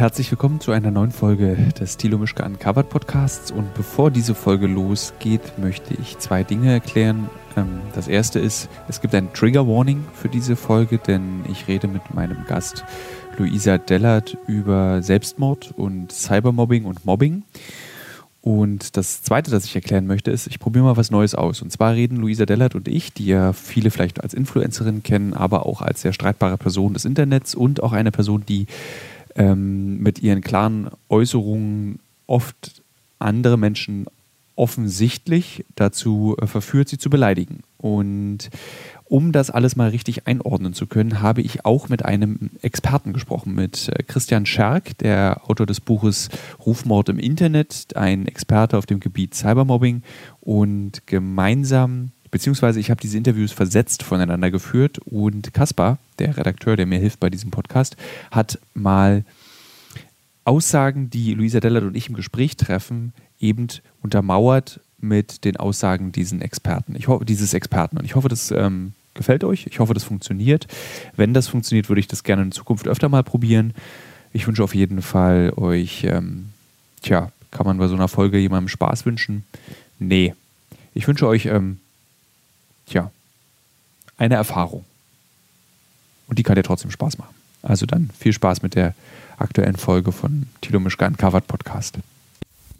Herzlich willkommen zu einer neuen Folge des Thilo Mischke Uncovered Podcasts. Und bevor diese Folge losgeht, möchte ich zwei Dinge erklären. Ähm, das erste ist, es gibt ein Trigger Warning für diese Folge, denn ich rede mit meinem Gast Luisa Dellert über Selbstmord und Cybermobbing und Mobbing. Und das Zweite, das ich erklären möchte, ist, ich probiere mal was Neues aus. Und zwar reden Luisa Dellert und ich, die ja viele vielleicht als Influencerin kennen, aber auch als sehr streitbare Person des Internets und auch eine Person, die ähm, mit ihren klaren Äußerungen oft andere Menschen offensichtlich dazu äh, verführt, sie zu beleidigen. Und um das alles mal richtig einordnen zu können, habe ich auch mit einem Experten gesprochen, mit äh, Christian Scherk, der Autor des Buches Rufmord im Internet, ein Experte auf dem Gebiet Cybermobbing. Und gemeinsam beziehungsweise ich habe diese Interviews versetzt voneinander geführt und Kaspar, der Redakteur, der mir hilft bei diesem Podcast, hat mal Aussagen, die Luisa Dellert und ich im Gespräch treffen, eben untermauert mit den Aussagen diesen Experten. Ich hoffe, dieses Experten. Und ich hoffe, das ähm, gefällt euch. Ich hoffe, das funktioniert. Wenn das funktioniert, würde ich das gerne in Zukunft öfter mal probieren. Ich wünsche auf jeden Fall euch, ähm, tja, kann man bei so einer Folge jemandem Spaß wünschen? Nee. Ich wünsche euch ähm, tja, eine Erfahrung. Und die kann dir trotzdem Spaß machen. Also dann viel Spaß mit der aktuellen Folge von Tilo Mischka Uncovered Podcast.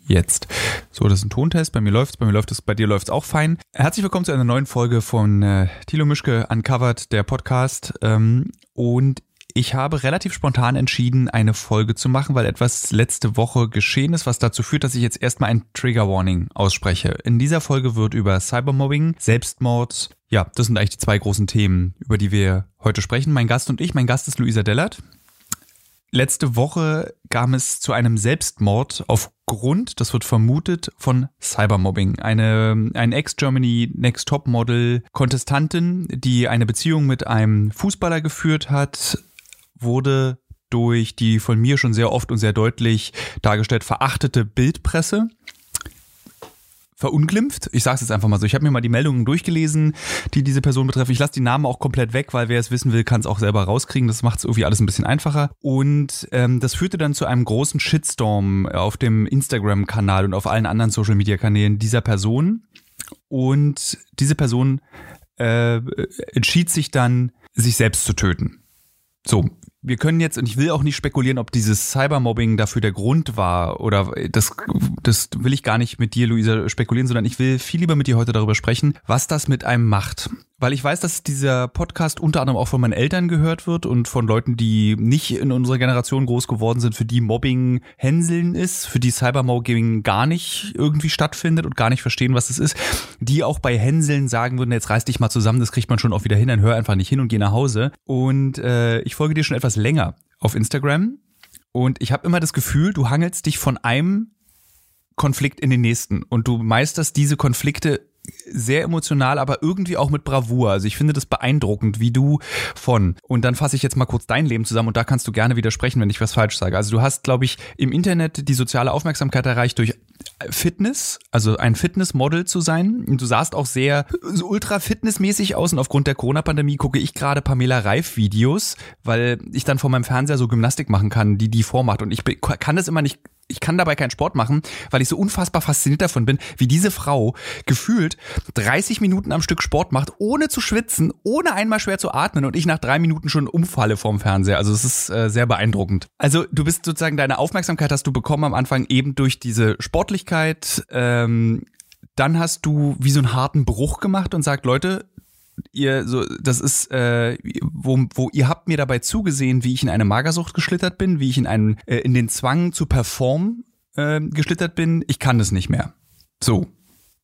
Jetzt. So, das ist ein Tontest. Bei mir läuft's, bei mir läuft es, bei dir läuft's auch fein. Herzlich willkommen zu einer neuen Folge von äh, Thilo Mischke Uncovered, der Podcast. Ähm, und ich habe relativ spontan entschieden, eine Folge zu machen, weil etwas letzte Woche geschehen ist, was dazu führt, dass ich jetzt erstmal ein Trigger Warning ausspreche. In dieser Folge wird über Cybermobbing, Selbstmord, ja, das sind eigentlich die zwei großen Themen, über die wir heute sprechen. Mein Gast und ich, mein Gast ist Luisa Dellert. Letzte Woche kam es zu einem Selbstmord aufgrund, das wird vermutet, von Cybermobbing. Eine, ein Ex-Germany Next Top Model Kontestantin, die eine Beziehung mit einem Fußballer geführt hat, wurde durch die von mir schon sehr oft und sehr deutlich dargestellt verachtete Bildpresse verunglimpft. Ich sage es jetzt einfach mal so. Ich habe mir mal die Meldungen durchgelesen, die diese Person betreffen. Ich lasse die Namen auch komplett weg, weil wer es wissen will, kann es auch selber rauskriegen. Das macht es irgendwie alles ein bisschen einfacher. Und ähm, das führte dann zu einem großen Shitstorm auf dem Instagram-Kanal und auf allen anderen Social-Media-Kanälen dieser Person. Und diese Person äh, entschied sich dann, sich selbst zu töten. So, wir können jetzt, und ich will auch nicht spekulieren, ob dieses Cybermobbing dafür der Grund war oder das, das will ich gar nicht mit dir, Luisa, spekulieren, sondern ich will viel lieber mit dir heute darüber sprechen, was das mit einem macht. Weil ich weiß, dass dieser Podcast unter anderem auch von meinen Eltern gehört wird und von Leuten, die nicht in unserer Generation groß geworden sind, für die Mobbing Hänseln ist, für die Cybermobbing gar nicht irgendwie stattfindet und gar nicht verstehen, was es ist, die auch bei Hänseln sagen würden, jetzt reiß dich mal zusammen, das kriegt man schon auch wieder hin, dann hör einfach nicht hin und geh nach Hause. Und äh, ich folge dir schon etwas länger auf Instagram und ich habe immer das Gefühl, du hangelst dich von einem Konflikt in den nächsten und du meisterst diese Konflikte sehr emotional, aber irgendwie auch mit Bravour. Also ich finde das beeindruckend, wie du von. Und dann fasse ich jetzt mal kurz dein Leben zusammen und da kannst du gerne widersprechen, wenn ich was falsch sage. Also du hast, glaube ich, im Internet die soziale Aufmerksamkeit erreicht durch Fitness, also ein Fitnessmodel zu sein. Und du sahst auch sehr ultra fitnessmäßig aus und aufgrund der Corona-Pandemie gucke ich gerade Pamela Reif Videos, weil ich dann vor meinem Fernseher so Gymnastik machen kann, die die vormacht. Und ich kann das immer nicht ich kann dabei keinen Sport machen, weil ich so unfassbar fasziniert davon bin, wie diese Frau gefühlt 30 Minuten am Stück Sport macht, ohne zu schwitzen, ohne einmal schwer zu atmen und ich nach drei Minuten schon umfalle vorm Fernseher. Also es ist äh, sehr beeindruckend. Also du bist sozusagen, deine Aufmerksamkeit hast du bekommen am Anfang eben durch diese Sportlichkeit. Ähm, dann hast du wie so einen harten Bruch gemacht und sagt, Leute, ihr so, das ist, äh, wo, wo ihr habt mir dabei zugesehen, wie ich in eine Magersucht geschlittert bin, wie ich in einen, äh, in den Zwang zu performen äh, geschlittert bin. Ich kann das nicht mehr. So.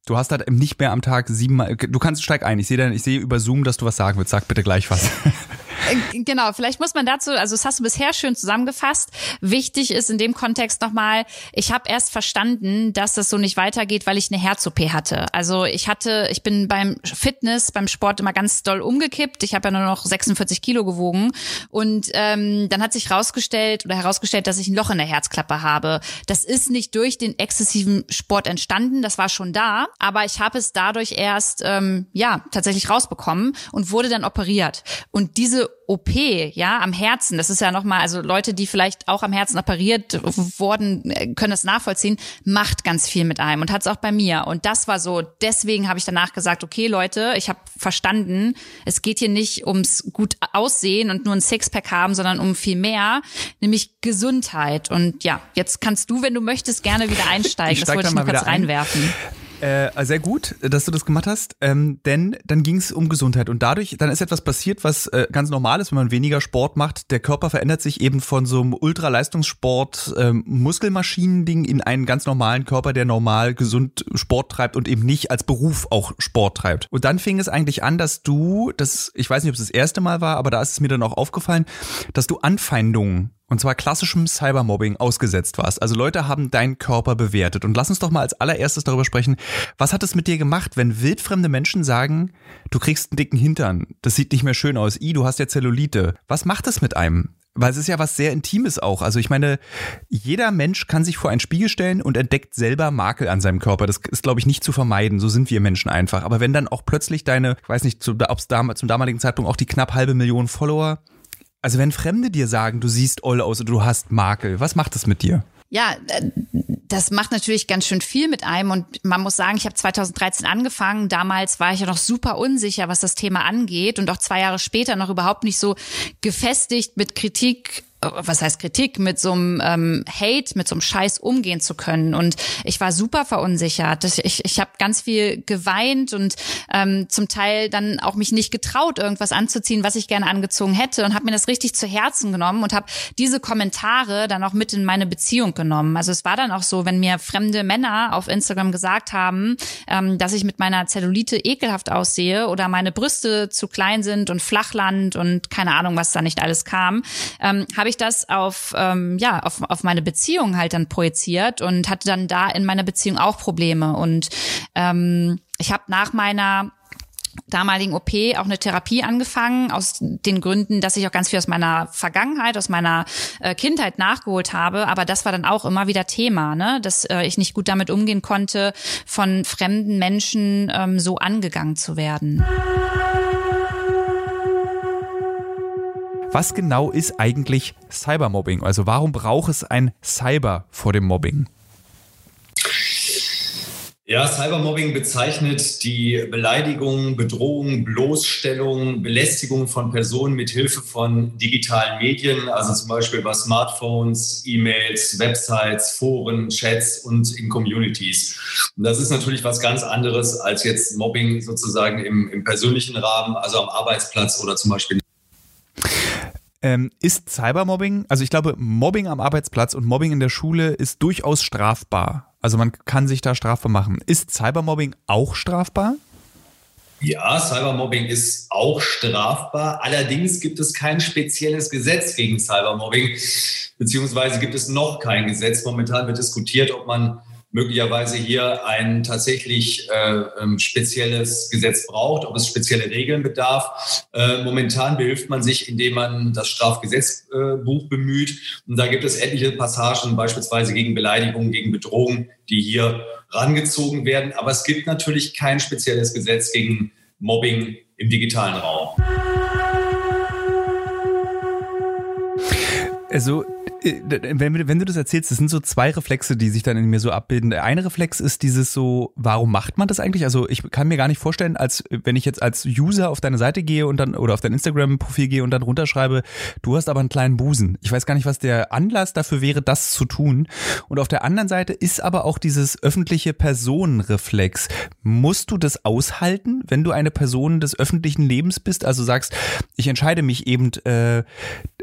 Du hast halt nicht mehr am Tag siebenmal. Du kannst steig ein. Ich sehe ich sehe über Zoom, dass du was sagen willst. Sag bitte gleich was. Äh, genau, vielleicht muss man dazu, also das hast du bisher schön zusammengefasst. Wichtig ist in dem Kontext nochmal, ich habe erst verstanden, dass das so nicht weitergeht, weil ich eine Herz-OP hatte. Also ich hatte, ich bin beim Fitness, beim Sport immer ganz doll umgekippt. Ich habe ja nur noch 46 Kilo gewogen. Und ähm, dann hat sich rausgestellt oder herausgestellt, dass ich ein Loch in der Herzklappe habe. Das ist nicht durch den exzessiven Sport entstanden, das war schon da, aber ich habe es dadurch erst ähm, ja tatsächlich rausbekommen und wurde dann operiert. Und diese OP, ja, am Herzen. Das ist ja nochmal, also Leute, die vielleicht auch am Herzen operiert worden, äh, können das nachvollziehen, macht ganz viel mit einem und hat es auch bei mir. Und das war so, deswegen habe ich danach gesagt, okay, Leute, ich habe verstanden, es geht hier nicht ums gut aussehen und nur ein Sixpack haben, sondern um viel mehr, nämlich Gesundheit. Und ja, jetzt kannst du, wenn du möchtest, gerne wieder einsteigen. das wollte ich nur kurz reinwerfen. Äh, sehr gut, dass du das gemacht hast, ähm, denn dann ging es um Gesundheit und dadurch, dann ist etwas passiert, was äh, ganz normal ist, wenn man weniger Sport macht. Der Körper verändert sich eben von so einem Ultraleistungssport ähm, in einen ganz normalen Körper, der normal gesund Sport treibt und eben nicht als Beruf auch Sport treibt. Und dann fing es eigentlich an, dass du, das, ich weiß nicht, ob es das erste Mal war, aber da ist es mir dann auch aufgefallen, dass du Anfeindungen und zwar klassischem Cybermobbing ausgesetzt warst. Also Leute haben deinen Körper bewertet. Und lass uns doch mal als allererstes darüber sprechen, was hat es mit dir gemacht, wenn wildfremde Menschen sagen, du kriegst einen dicken Hintern, das sieht nicht mehr schön aus, i, du hast ja Zellulite. Was macht es mit einem? Weil es ist ja was sehr Intimes auch. Also ich meine, jeder Mensch kann sich vor einen Spiegel stellen und entdeckt selber Makel an seinem Körper. Das ist, glaube ich, nicht zu vermeiden. So sind wir Menschen einfach. Aber wenn dann auch plötzlich deine, ich weiß nicht, ob es zum damaligen Zeitpunkt auch die knapp halbe Million Follower also wenn Fremde dir sagen, du siehst oll aus oder du hast Makel, was macht das mit dir? Ja, äh, das macht natürlich ganz schön viel mit einem und man muss sagen, ich habe 2013 angefangen. Damals war ich ja noch super unsicher, was das Thema angeht und auch zwei Jahre später noch überhaupt nicht so gefestigt mit Kritik was heißt Kritik, mit so einem ähm, Hate, mit so einem Scheiß umgehen zu können. Und ich war super verunsichert. Ich, ich habe ganz viel geweint und ähm, zum Teil dann auch mich nicht getraut, irgendwas anzuziehen, was ich gerne angezogen hätte und habe mir das richtig zu Herzen genommen und habe diese Kommentare dann auch mit in meine Beziehung genommen. Also es war dann auch so, wenn mir fremde Männer auf Instagram gesagt haben, ähm, dass ich mit meiner Zellulite ekelhaft aussehe oder meine Brüste zu klein sind und Flachland und keine Ahnung, was da nicht alles kam, ähm, habe ich ich das auf, ähm, ja, auf, auf meine Beziehung halt dann projiziert und hatte dann da in meiner Beziehung auch Probleme. Und ähm, ich habe nach meiner damaligen OP auch eine Therapie angefangen, aus den Gründen, dass ich auch ganz viel aus meiner Vergangenheit, aus meiner äh, Kindheit nachgeholt habe. Aber das war dann auch immer wieder Thema, ne? dass äh, ich nicht gut damit umgehen konnte, von fremden Menschen ähm, so angegangen zu werden. Was genau ist eigentlich Cybermobbing? Also warum braucht es ein Cyber vor dem Mobbing? Ja, Cybermobbing bezeichnet die Beleidigung, Bedrohung, Bloßstellung, Belästigung von Personen mit Hilfe von digitalen Medien, also zum Beispiel bei Smartphones, E-Mails, Websites, Foren, Chats und in Communities. Und das ist natürlich was ganz anderes als jetzt Mobbing sozusagen im, im persönlichen Rahmen, also am Arbeitsplatz oder zum Beispiel ähm, ist Cybermobbing, also ich glaube, Mobbing am Arbeitsplatz und Mobbing in der Schule ist durchaus strafbar. Also man kann sich da strafbar machen. Ist Cybermobbing auch strafbar? Ja, Cybermobbing ist auch strafbar. Allerdings gibt es kein spezielles Gesetz gegen Cybermobbing, beziehungsweise gibt es noch kein Gesetz. Momentan wird diskutiert, ob man möglicherweise hier ein tatsächlich äh, ähm, spezielles Gesetz braucht, ob es spezielle Regeln bedarf. Äh, momentan behilft man sich, indem man das Strafgesetzbuch bemüht. Und da gibt es etliche Passagen, beispielsweise gegen Beleidigungen, gegen Bedrohungen, die hier rangezogen werden. Aber es gibt natürlich kein spezielles Gesetz gegen Mobbing im digitalen Raum. Also äh, wenn, wenn, du das erzählst, das sind so zwei Reflexe, die sich dann in mir so abbilden. Der eine Reflex ist dieses so, warum macht man das eigentlich? Also ich kann mir gar nicht vorstellen, als wenn ich jetzt als User auf deine Seite gehe und dann oder auf dein Instagram-Profil gehe und dann runterschreibe, du hast aber einen kleinen Busen. Ich weiß gar nicht, was der Anlass dafür wäre, das zu tun. Und auf der anderen Seite ist aber auch dieses öffentliche Personenreflex. Musst du das aushalten, wenn du eine Person des öffentlichen Lebens bist? Also sagst, ich entscheide mich eben, äh,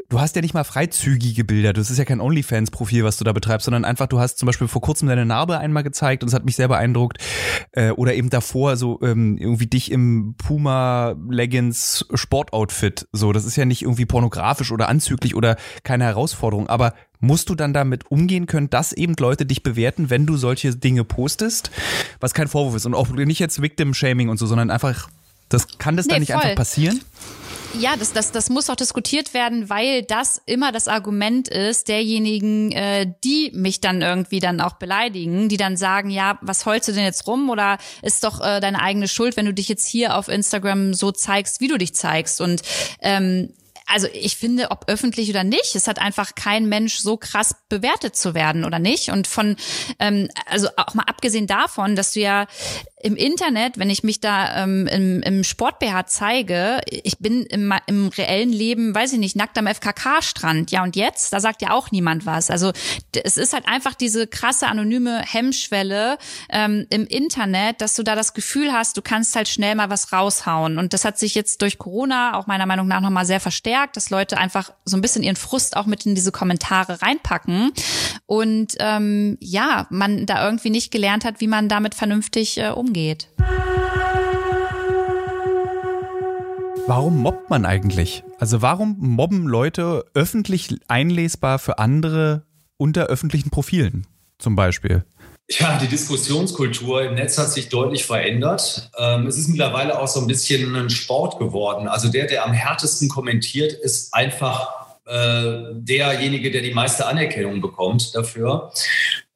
du hast ja nicht mal freizügige Bilder. Das ist ja kein OnlyFans-Profil, was du da betreibst, sondern einfach, du hast zum Beispiel vor kurzem deine Narbe einmal gezeigt und es hat mich sehr beeindruckt. Äh, oder eben davor so ähm, irgendwie dich im Puma Leggings Sportoutfit. So, das ist ja nicht irgendwie pornografisch oder anzüglich oder keine Herausforderung. Aber musst du dann damit umgehen können, dass eben Leute dich bewerten, wenn du solche Dinge postest, was kein Vorwurf ist und auch nicht jetzt Victim Shaming und so, sondern einfach, das kann das nee, dann nicht voll. einfach passieren? Ja, das, das, das muss auch diskutiert werden, weil das immer das Argument ist derjenigen, äh, die mich dann irgendwie dann auch beleidigen, die dann sagen, ja, was holst du denn jetzt rum oder ist doch äh, deine eigene Schuld, wenn du dich jetzt hier auf Instagram so zeigst, wie du dich zeigst. Und ähm, also ich finde, ob öffentlich oder nicht, es hat einfach kein Mensch so krass bewertet zu werden oder nicht. Und von, ähm, also auch mal abgesehen davon, dass du ja im Internet, wenn ich mich da ähm, im, im Sport-BH zeige, ich bin im, im reellen Leben, weiß ich nicht, nackt am FKK-Strand. Ja, und jetzt? Da sagt ja auch niemand was. Also es ist halt einfach diese krasse anonyme Hemmschwelle ähm, im Internet, dass du da das Gefühl hast, du kannst halt schnell mal was raushauen. Und das hat sich jetzt durch Corona auch meiner Meinung nach nochmal sehr verstärkt, dass Leute einfach so ein bisschen ihren Frust auch mit in diese Kommentare reinpacken. Und ähm, ja, man da irgendwie nicht gelernt hat, wie man damit vernünftig äh, umgeht. Warum mobbt man eigentlich? Also warum mobben Leute öffentlich einlesbar für andere unter öffentlichen Profilen zum Beispiel? Ja, die Diskussionskultur im Netz hat sich deutlich verändert. Ähm, es ist mittlerweile auch so ein bisschen ein Sport geworden. Also der, der am härtesten kommentiert, ist einfach äh, derjenige, der die meiste Anerkennung bekommt dafür.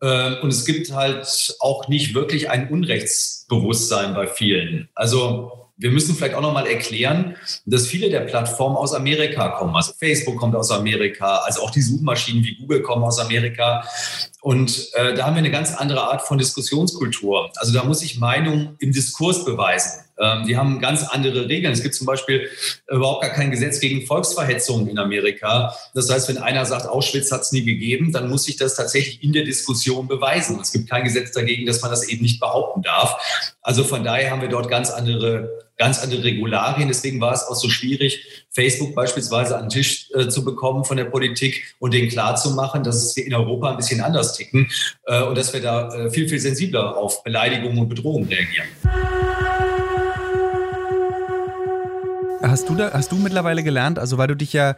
Ähm, und es gibt halt auch nicht wirklich ein Unrechtsbewusstsein bei vielen. Also wir müssen vielleicht auch nochmal erklären, dass viele der Plattformen aus Amerika kommen. Also Facebook kommt aus Amerika, also auch die Suchmaschinen wie Google kommen aus Amerika. Und äh, da haben wir eine ganz andere Art von Diskussionskultur. Also da muss ich Meinung im Diskurs beweisen. Ähm, die haben ganz andere Regeln. Es gibt zum Beispiel überhaupt gar kein Gesetz gegen Volksverhetzung in Amerika. Das heißt, wenn einer sagt, Auschwitz hat es nie gegeben, dann muss ich das tatsächlich in der Diskussion beweisen. Es gibt kein Gesetz dagegen, dass man das eben nicht behaupten darf. Also von daher haben wir dort ganz andere ganz andere Regularien. Deswegen war es auch so schwierig, Facebook beispielsweise an den Tisch äh, zu bekommen von der Politik und denen klarzumachen, dass wir in Europa ein bisschen anders ticken äh, und dass wir da äh, viel, viel sensibler auf Beleidigungen und Bedrohungen reagieren. Hast du da, hast du mittlerweile gelernt, also weil du dich ja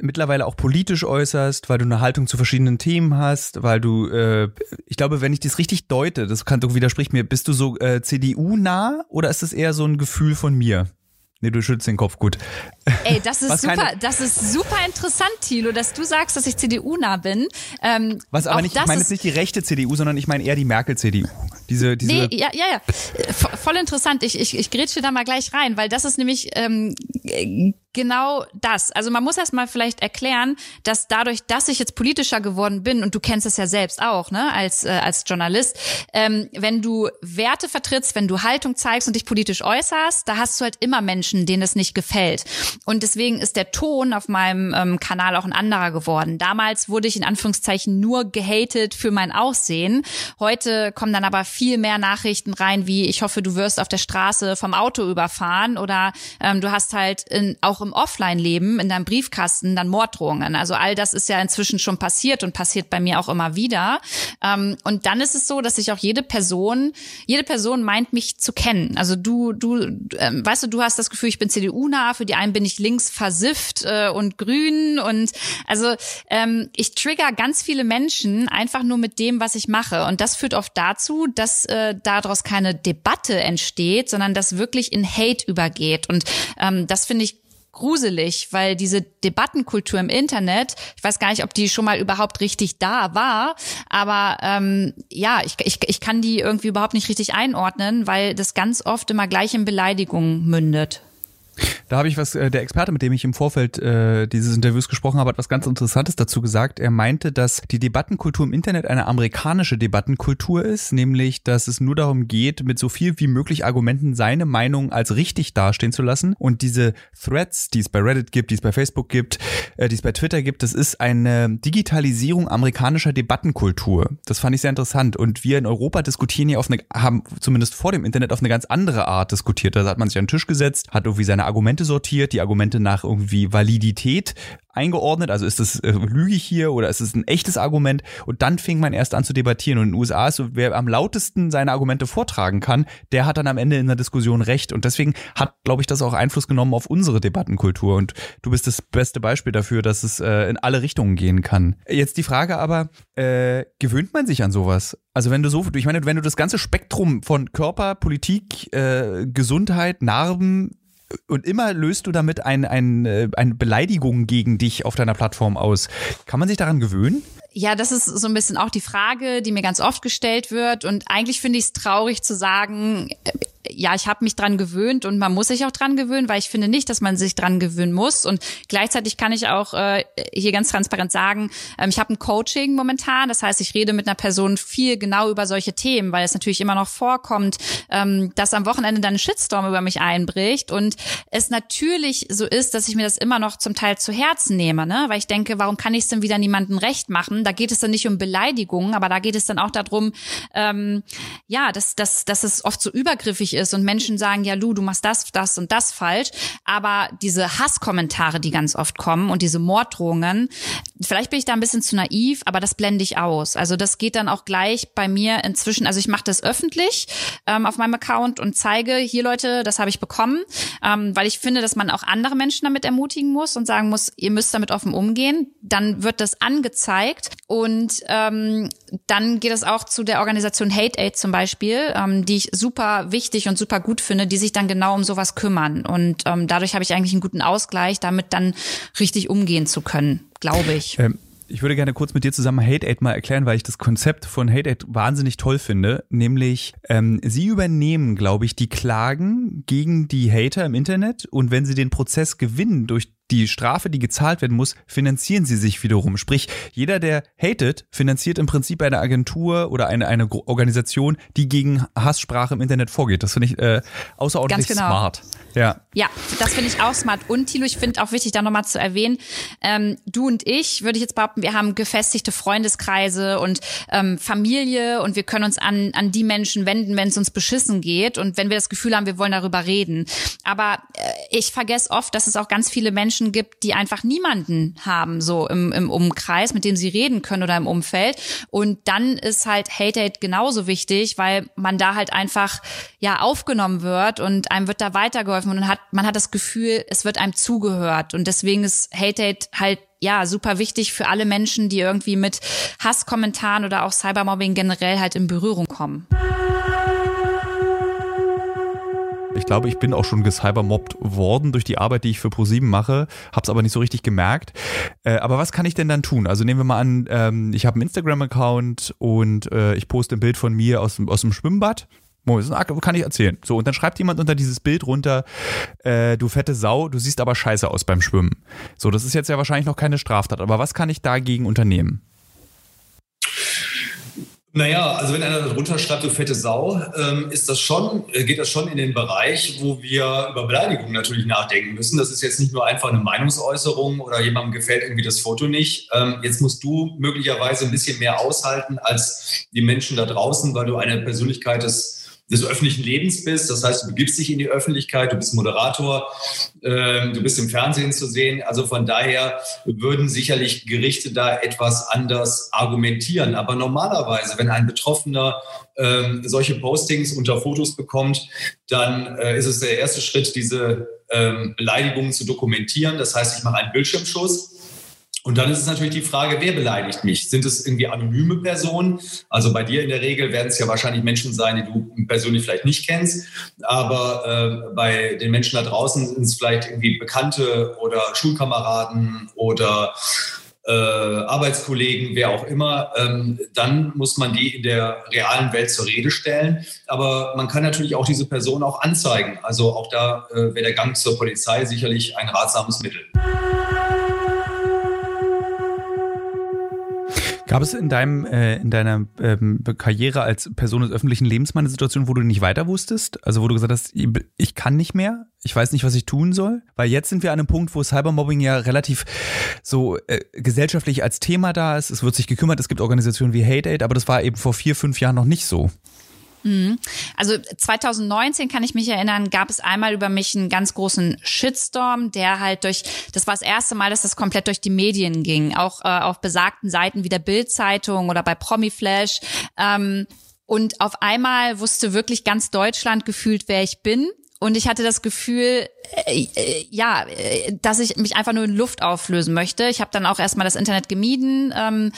mittlerweile auch politisch äußerst, weil du eine Haltung zu verschiedenen Themen hast, weil du, äh, ich glaube, wenn ich das richtig deute, das kann, du widersprich mir, bist du so äh, CDU-nah oder ist es eher so ein Gefühl von mir? Nee, du schützt den Kopf gut. Ey, das ist super, das ist super interessant, Thilo, dass du sagst, dass ich CDU-nah bin. Ähm, Was aber nicht, ich meine jetzt nicht die rechte CDU, sondern ich meine eher die Merkel-CDU. Diese, diese nee, ja, ja, ja. Voll interessant. Ich, ich, ich grätsche da mal gleich rein, weil das ist nämlich ähm, genau das. Also man muss erst mal vielleicht erklären, dass dadurch, dass ich jetzt politischer geworden bin, und du kennst es ja selbst auch, ne, als, äh, als Journalist, ähm, wenn du Werte vertrittst, wenn du Haltung zeigst und dich politisch äußerst, da hast du halt immer Menschen, denen es nicht gefällt. Und deswegen ist der Ton auf meinem ähm, Kanal auch ein anderer geworden. Damals wurde ich in Anführungszeichen nur gehatet für mein Aussehen. Heute kommen dann aber viel mehr Nachrichten rein, wie ich hoffe, du wirst auf der Straße vom Auto überfahren oder ähm, du hast halt in, auch im Offline-Leben in deinem Briefkasten dann Morddrohungen. Also all das ist ja inzwischen schon passiert und passiert bei mir auch immer wieder. Ähm, und dann ist es so, dass sich auch jede Person, jede Person meint mich zu kennen. Also du, du, ähm, weißt du, du hast das Gefühl, ich bin CDU-nah, für die einen bin ich links versifft äh, und grün und also ähm, ich trigger ganz viele Menschen einfach nur mit dem, was ich mache. Und das führt oft dazu, dass äh, daraus keine Debatte entsteht, sondern das wirklich in Hate übergeht. Und ähm, das finde ich gruselig, weil diese Debattenkultur im Internet, ich weiß gar nicht, ob die schon mal überhaupt richtig da war, aber ähm, ja, ich, ich, ich kann die irgendwie überhaupt nicht richtig einordnen, weil das ganz oft immer gleich in Beleidigungen mündet. Da habe ich was, äh, der Experte, mit dem ich im Vorfeld äh, dieses Interviews gesprochen habe, hat was ganz Interessantes dazu gesagt. Er meinte, dass die Debattenkultur im Internet eine amerikanische Debattenkultur ist, nämlich, dass es nur darum geht, mit so viel wie möglich Argumenten seine Meinung als richtig dastehen zu lassen. Und diese Threads, die es bei Reddit gibt, die es bei Facebook gibt, äh, die es bei Twitter gibt, das ist eine Digitalisierung amerikanischer Debattenkultur. Das fand ich sehr interessant. Und wir in Europa diskutieren ja auf eine, haben zumindest vor dem Internet auf eine ganz andere Art diskutiert. Da hat man sich an den Tisch gesetzt, hat irgendwie seine Argumente sortiert, die Argumente nach irgendwie Validität eingeordnet. Also ist das äh, lüge hier oder ist es ein echtes Argument? Und dann fing man erst an zu debattieren. Und in den USA ist so, wer am lautesten seine Argumente vortragen kann, der hat dann am Ende in der Diskussion recht. Und deswegen hat, glaube ich, das auch Einfluss genommen auf unsere Debattenkultur. Und du bist das beste Beispiel dafür, dass es äh, in alle Richtungen gehen kann. Jetzt die Frage aber, äh, gewöhnt man sich an sowas? Also wenn du so, ich meine, wenn du das ganze Spektrum von Körper, Politik, äh, Gesundheit, Narben, und immer löst du damit ein, ein, äh, eine Beleidigung gegen dich auf deiner Plattform aus. Kann man sich daran gewöhnen? Ja, das ist so ein bisschen auch die Frage, die mir ganz oft gestellt wird. Und eigentlich finde ich es traurig zu sagen, ja, ich habe mich dran gewöhnt und man muss sich auch dran gewöhnen, weil ich finde nicht, dass man sich dran gewöhnen muss. Und gleichzeitig kann ich auch äh, hier ganz transparent sagen, ähm, ich habe ein Coaching momentan. Das heißt, ich rede mit einer Person viel genau über solche Themen, weil es natürlich immer noch vorkommt, ähm, dass am Wochenende dann ein Shitstorm über mich einbricht und es natürlich so ist, dass ich mir das immer noch zum Teil zu Herzen nehme, ne? Weil ich denke, warum kann ich es denn wieder niemandem recht machen? Da geht es dann nicht um Beleidigungen, aber da geht es dann auch darum, ähm, ja, dass, dass, dass es oft so übergriffig ist und Menschen sagen, ja, Lu, du machst das, das und das falsch. Aber diese Hasskommentare, die ganz oft kommen und diese Morddrohungen, vielleicht bin ich da ein bisschen zu naiv, aber das blende ich aus. Also das geht dann auch gleich bei mir inzwischen, also ich mache das öffentlich ähm, auf meinem Account und zeige, hier Leute, das habe ich bekommen, ähm, weil ich finde, dass man auch andere Menschen damit ermutigen muss und sagen muss, ihr müsst damit offen umgehen. Dann wird das angezeigt und ähm, dann geht es auch zu der Organisation Hate Aid zum Beispiel, ähm, die ich super wichtig und super gut finde, die sich dann genau um sowas kümmern. Und ähm, dadurch habe ich eigentlich einen guten Ausgleich, damit dann richtig umgehen zu können, glaube ich. Ähm ich würde gerne kurz mit dir zusammen Hate Aid mal erklären, weil ich das Konzept von Hate Aid wahnsinnig toll finde. Nämlich, ähm, sie übernehmen, glaube ich, die Klagen gegen die Hater im Internet und wenn sie den Prozess gewinnen durch die Strafe, die gezahlt werden muss, finanzieren sie sich wiederum. Sprich, jeder, der hatet, finanziert im Prinzip eine Agentur oder eine, eine Organisation, die gegen Hasssprache im Internet vorgeht. Das finde ich äh, außerordentlich genau. smart. Ja. Ja, das finde ich auch smart. Und Thilo, ich finde auch wichtig, da nochmal zu erwähnen, ähm, du und ich, würde ich jetzt behaupten, wir haben gefestigte Freundeskreise und ähm, Familie und wir können uns an, an die Menschen wenden, wenn es uns beschissen geht und wenn wir das Gefühl haben, wir wollen darüber reden. Aber äh, ich vergesse oft, dass es auch ganz viele Menschen Menschen gibt, die einfach niemanden haben, so im, im Umkreis, mit dem sie reden können oder im Umfeld. Und dann ist halt Hate Hate genauso wichtig, weil man da halt einfach ja aufgenommen wird und einem wird da weitergeholfen und man hat, man hat das Gefühl, es wird einem zugehört. Und deswegen ist Hate Hate halt ja, super wichtig für alle Menschen, die irgendwie mit Hasskommentaren oder auch Cybermobbing generell halt in Berührung kommen. Ich glaube, ich bin auch schon gecybermobbt worden durch die Arbeit, die ich für ProSieben mache, habe es aber nicht so richtig gemerkt. Äh, aber was kann ich denn dann tun? Also nehmen wir mal an, ähm, ich habe einen Instagram-Account und äh, ich poste ein Bild von mir aus, aus dem Schwimmbad. Kann ich erzählen. So, und dann schreibt jemand unter dieses Bild runter, äh, du fette Sau, du siehst aber scheiße aus beim Schwimmen. So, das ist jetzt ja wahrscheinlich noch keine Straftat, aber was kann ich dagegen unternehmen? Naja, also wenn einer darunter schreibt, du fette Sau, ähm, ist das schon, äh, geht das schon in den Bereich, wo wir über Beleidigung natürlich nachdenken müssen. Das ist jetzt nicht nur einfach eine Meinungsäußerung oder jemandem gefällt irgendwie das Foto nicht. Ähm, jetzt musst du möglicherweise ein bisschen mehr aushalten als die Menschen da draußen, weil du eine Persönlichkeit des des öffentlichen Lebens bist. Das heißt, du begibst dich in die Öffentlichkeit, du bist Moderator, ähm, du bist im Fernsehen zu sehen. Also von daher würden sicherlich Gerichte da etwas anders argumentieren. Aber normalerweise, wenn ein Betroffener ähm, solche Postings unter Fotos bekommt, dann äh, ist es der erste Schritt, diese ähm, Beleidigungen zu dokumentieren. Das heißt, ich mache einen Bildschirmschuss und dann ist es natürlich die Frage, wer beleidigt mich? Sind es irgendwie anonyme Personen? Also bei dir in der Regel werden es ja wahrscheinlich Menschen sein, die du persönlich vielleicht nicht kennst. Aber äh, bei den Menschen da draußen sind es vielleicht irgendwie Bekannte oder Schulkameraden oder äh, Arbeitskollegen, wer auch immer, ähm, dann muss man die in der realen Welt zur Rede stellen. Aber man kann natürlich auch diese Person auch anzeigen. Also auch da äh, wäre der Gang zur Polizei sicherlich ein ratsames Mittel. Gab es in deinem, äh, in deiner ähm, Karriere als Person des öffentlichen Lebens mal eine Situation, wo du nicht weiter wusstest? Also wo du gesagt hast, ich kann nicht mehr, ich weiß nicht, was ich tun soll? Weil jetzt sind wir an einem Punkt, wo Cybermobbing ja relativ so äh, gesellschaftlich als Thema da ist. Es wird sich gekümmert, es gibt Organisationen wie Hate Aid, aber das war eben vor vier, fünf Jahren noch nicht so. Mhm. Also 2019 kann ich mich erinnern, gab es einmal über mich einen ganz großen Shitstorm, der halt durch, das war das erste Mal, dass das komplett durch die Medien ging, auch äh, auf besagten Seiten wie der Bild-Zeitung oder bei Promiflash. Ähm, und auf einmal wusste wirklich ganz Deutschland gefühlt, wer ich bin. Und ich hatte das Gefühl, ja, äh, dass ich mich einfach nur in Luft auflösen möchte. Ich habe dann auch erstmal das Internet gemieden, ähm,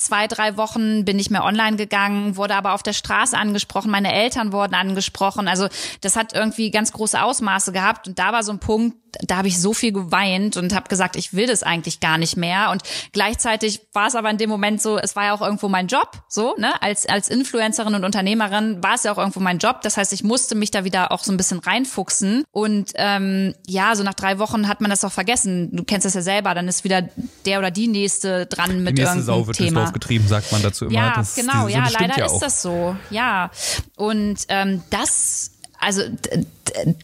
zwei, drei Wochen bin ich mehr online gegangen, wurde aber auf der Straße angesprochen, meine Eltern wurden angesprochen. Also das hat irgendwie ganz große Ausmaße gehabt und da war so ein Punkt, da habe ich so viel geweint und habe gesagt, ich will das eigentlich gar nicht mehr. Und gleichzeitig war es aber in dem Moment so, es war ja auch irgendwo mein Job, so, ne? Als, als Influencerin und Unternehmerin war es ja auch irgendwo mein Job. Das heißt, ich musste mich da wieder auch so ein bisschen reinfuchsen. Und ähm, ja, so nach drei Wochen hat man das auch vergessen. Du kennst das ja selber, dann ist wieder der oder die nächste dran mit die nächste Sau wird Thema. Dorf getrieben, sagt man dazu immer. Ja, das, genau, ja, leider ja ist das so. Ja. Und ähm, das also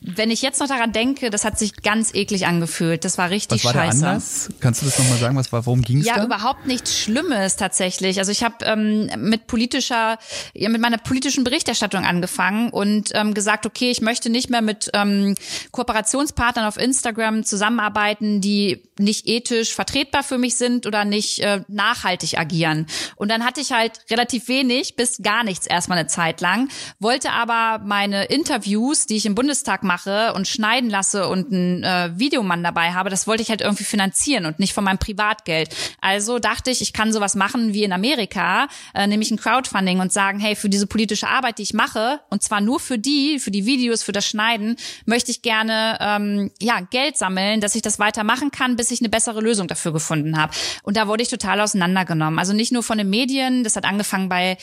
wenn ich jetzt noch daran denke, das hat sich ganz eklig angefühlt. Das war richtig was war scheiße. Der Anlass? Kannst du das nochmal sagen? Was war, worum ging es ja, da? Ja, überhaupt nichts Schlimmes tatsächlich. Also ich habe ähm, mit politischer, ja, mit meiner politischen Berichterstattung angefangen und ähm, gesagt, okay, ich möchte nicht mehr mit ähm, Kooperationspartnern auf Instagram zusammenarbeiten, die nicht ethisch vertretbar für mich sind oder nicht äh, nachhaltig agieren. Und dann hatte ich halt relativ wenig bis gar nichts erstmal eine Zeit lang, wollte aber meine Interviews, die ich im Bundestag mache und schneiden lasse und einen äh, Videomann dabei habe, das wollte ich halt irgendwie finanzieren und nicht von meinem Privatgeld. Also dachte ich, ich kann sowas machen wie in Amerika, äh, nämlich ein Crowdfunding und sagen, hey, für diese politische Arbeit, die ich mache, und zwar nur für die, für die Videos, für das Schneiden, möchte ich gerne ähm, ja Geld sammeln, dass ich das weitermachen kann, bis bis ich eine bessere Lösung dafür gefunden habe. Und da wurde ich total auseinandergenommen. Also nicht nur von den Medien, das hat angefangen bei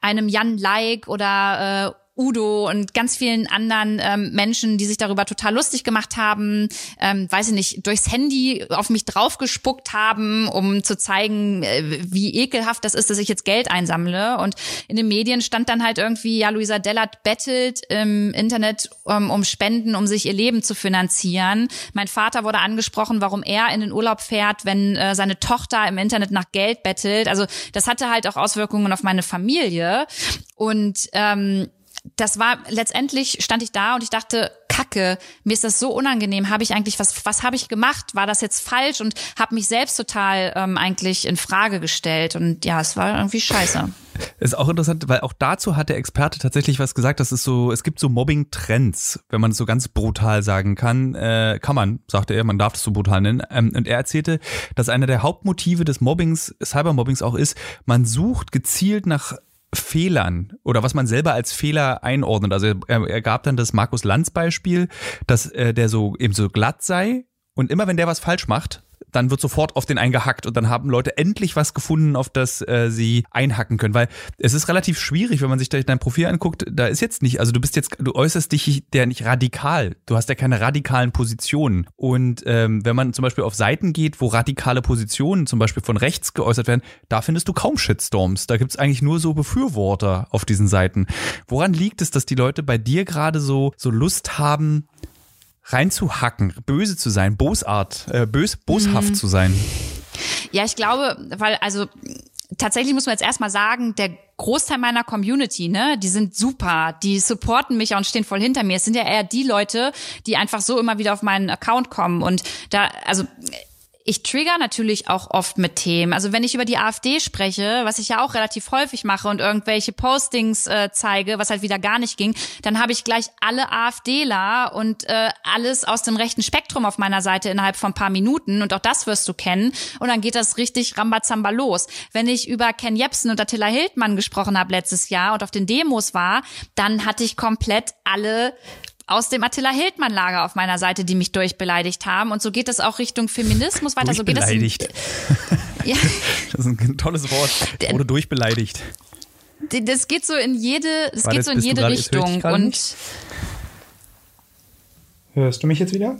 einem Jan Like oder äh, Udo und ganz vielen anderen ähm, Menschen, die sich darüber total lustig gemacht haben, ähm, weiß ich nicht, durchs Handy auf mich draufgespuckt haben, um zu zeigen, äh, wie ekelhaft das ist, dass ich jetzt Geld einsammle. Und in den Medien stand dann halt irgendwie, ja, Luisa Dellert bettelt im Internet ähm, um Spenden, um sich ihr Leben zu finanzieren. Mein Vater wurde angesprochen, warum er in den Urlaub fährt, wenn äh, seine Tochter im Internet nach Geld bettelt. Also das hatte halt auch Auswirkungen auf meine Familie. Und ähm, das war letztendlich stand ich da und ich dachte, Kacke, mir ist das so unangenehm. Habe ich eigentlich was was habe ich gemacht? War das jetzt falsch und habe mich selbst total ähm, eigentlich in Frage gestellt und ja, es war irgendwie scheiße. Ist auch interessant, weil auch dazu hat der Experte tatsächlich was gesagt. Das ist so, es gibt so Mobbing-Trends, wenn man es so ganz brutal sagen kann. Äh, kann man, sagte er, man darf es so brutal nennen. Ähm, und er erzählte, dass einer der Hauptmotive des Mobbings, Cybermobbings auch ist, man sucht gezielt nach Fehlern oder was man selber als Fehler einordnet. Also er, er gab dann das Markus Lanz Beispiel, dass äh, der so eben so glatt sei und immer wenn der was falsch macht, dann wird sofort auf den eingehackt und dann haben Leute endlich was gefunden, auf das äh, sie einhacken können. Weil es ist relativ schwierig, wenn man sich dein Profil anguckt, da ist jetzt nicht, also du bist jetzt, du äußerst dich der nicht radikal. Du hast ja keine radikalen Positionen. Und ähm, wenn man zum Beispiel auf Seiten geht, wo radikale Positionen zum Beispiel von rechts geäußert werden, da findest du kaum Shitstorms. Da gibt's eigentlich nur so Befürworter auf diesen Seiten. Woran liegt es, dass die Leute bei dir gerade so, so Lust haben, reinzuhacken, böse zu sein, bosart, äh, bös, boshaft mhm. zu sein? Ja, ich glaube, weil also tatsächlich muss man jetzt erstmal sagen, der Großteil meiner Community, ne, die sind super, die supporten mich und stehen voll hinter mir. Es sind ja eher die Leute, die einfach so immer wieder auf meinen Account kommen und da, also ich trigger natürlich auch oft mit Themen. Also wenn ich über die AfD spreche, was ich ja auch relativ häufig mache und irgendwelche Postings äh, zeige, was halt wieder gar nicht ging, dann habe ich gleich alle AfDler und äh, alles aus dem rechten Spektrum auf meiner Seite innerhalb von paar Minuten und auch das wirst du kennen und dann geht das richtig Rambazamba los. Wenn ich über Ken Jebsen und Attila Hildmann gesprochen habe letztes Jahr und auf den Demos war, dann hatte ich komplett alle aus dem Attila Hildmann Lager auf meiner Seite, die mich durchbeleidigt haben. Und so geht es auch Richtung Feminismus weiter. So geht es. Durchbeleidigt. ja. Das ist ein tolles Wort. Wurde durchbeleidigt. Das geht so in jede, das War geht das, so in jede Richtung. Und Hörst du mich jetzt wieder?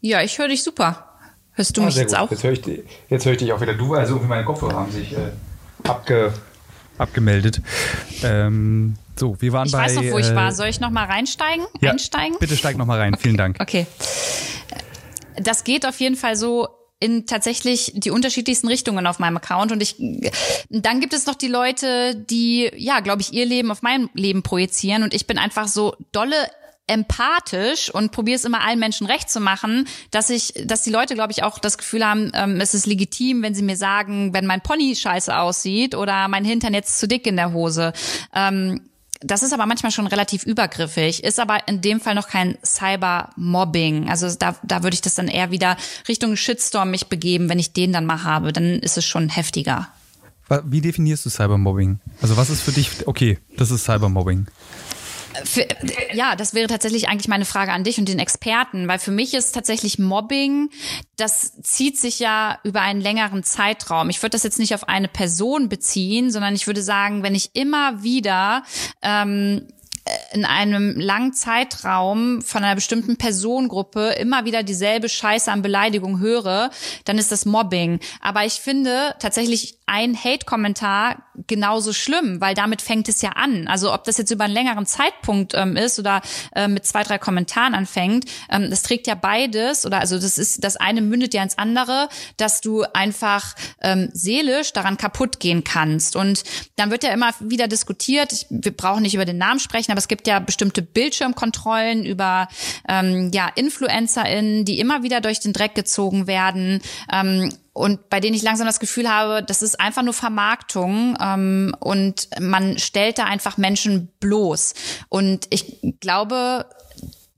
Ja, ich höre dich super. Hörst du ah, mich jetzt gut. auch? Jetzt höre ich, jetzt hör ich dich auch wieder. Du, also meine Kopfhörer haben sich äh, abge, abgemeldet. Ähm, so, wir waren ich bei. Ich weiß noch, wo ich war. Äh, Soll ich noch mal reinsteigen? Ja, einsteigen? Bitte steig noch mal rein. Okay. Vielen Dank. Okay. Das geht auf jeden Fall so in tatsächlich die unterschiedlichsten Richtungen auf meinem Account und ich dann gibt es noch die Leute, die ja, glaube ich, ihr Leben auf mein Leben projizieren und ich bin einfach so dolle empathisch und probiere es immer allen Menschen recht zu machen, dass ich, dass die Leute, glaube ich, auch das Gefühl haben, ähm, es ist legitim, wenn sie mir sagen, wenn mein Pony scheiße aussieht oder mein Hintern jetzt zu dick in der Hose. Ähm, das ist aber manchmal schon relativ übergriffig, ist aber in dem Fall noch kein Cybermobbing. Also da, da würde ich das dann eher wieder Richtung Shitstorm mich begeben, wenn ich den dann mal habe, dann ist es schon heftiger. Wie definierst du Cybermobbing? Also was ist für dich, okay, das ist Cybermobbing. Für, ja, das wäre tatsächlich eigentlich meine Frage an dich und den Experten, weil für mich ist tatsächlich Mobbing, das zieht sich ja über einen längeren Zeitraum. Ich würde das jetzt nicht auf eine Person beziehen, sondern ich würde sagen, wenn ich immer wieder ähm, in einem langen Zeitraum von einer bestimmten Personengruppe immer wieder dieselbe Scheiße an Beleidigung höre, dann ist das Mobbing. Aber ich finde tatsächlich ein Hate-Kommentar genauso schlimm, weil damit fängt es ja an. Also ob das jetzt über einen längeren Zeitpunkt ähm, ist oder äh, mit zwei, drei Kommentaren anfängt, ähm, das trägt ja beides oder also das ist, das eine mündet ja ins andere, dass du einfach ähm, seelisch daran kaputt gehen kannst. Und dann wird ja immer wieder diskutiert, ich, wir brauchen nicht über den Namen sprechen, aber es gibt ja bestimmte Bildschirmkontrollen über ähm, ja, InfluencerInnen, die immer wieder durch den Dreck gezogen werden. Ähm, und bei denen ich langsam das Gefühl habe, das ist einfach nur Vermarktung ähm, und man stellt da einfach Menschen bloß. Und ich glaube,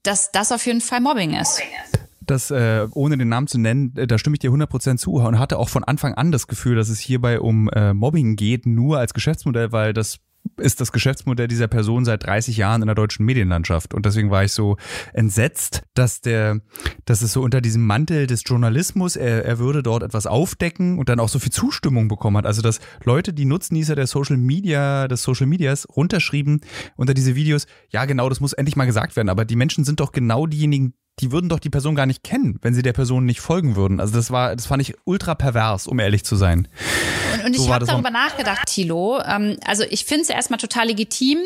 dass das auf jeden Fall Mobbing ist. Das, äh, ohne den Namen zu nennen, äh, da stimme ich dir 100% zu und hatte auch von Anfang an das Gefühl, dass es hierbei um äh, Mobbing geht, nur als Geschäftsmodell, weil das ist das Geschäftsmodell dieser Person seit 30 Jahren in der deutschen Medienlandschaft. Und deswegen war ich so entsetzt, dass der, dass es so unter diesem Mantel des Journalismus, er, er würde dort etwas aufdecken und dann auch so viel Zustimmung bekommen hat. Also, dass Leute, die Nutznießer der Social Media, des Social Medias runterschrieben unter diese Videos, ja, genau, das muss endlich mal gesagt werden. Aber die Menschen sind doch genau diejenigen, die würden doch die Person gar nicht kennen, wenn sie der Person nicht folgen würden. Also das war, das fand ich ultra pervers, um ehrlich zu sein. Und, und so ich habe darüber nachgedacht, Thilo. Ähm, also ich finde es erstmal total legitim,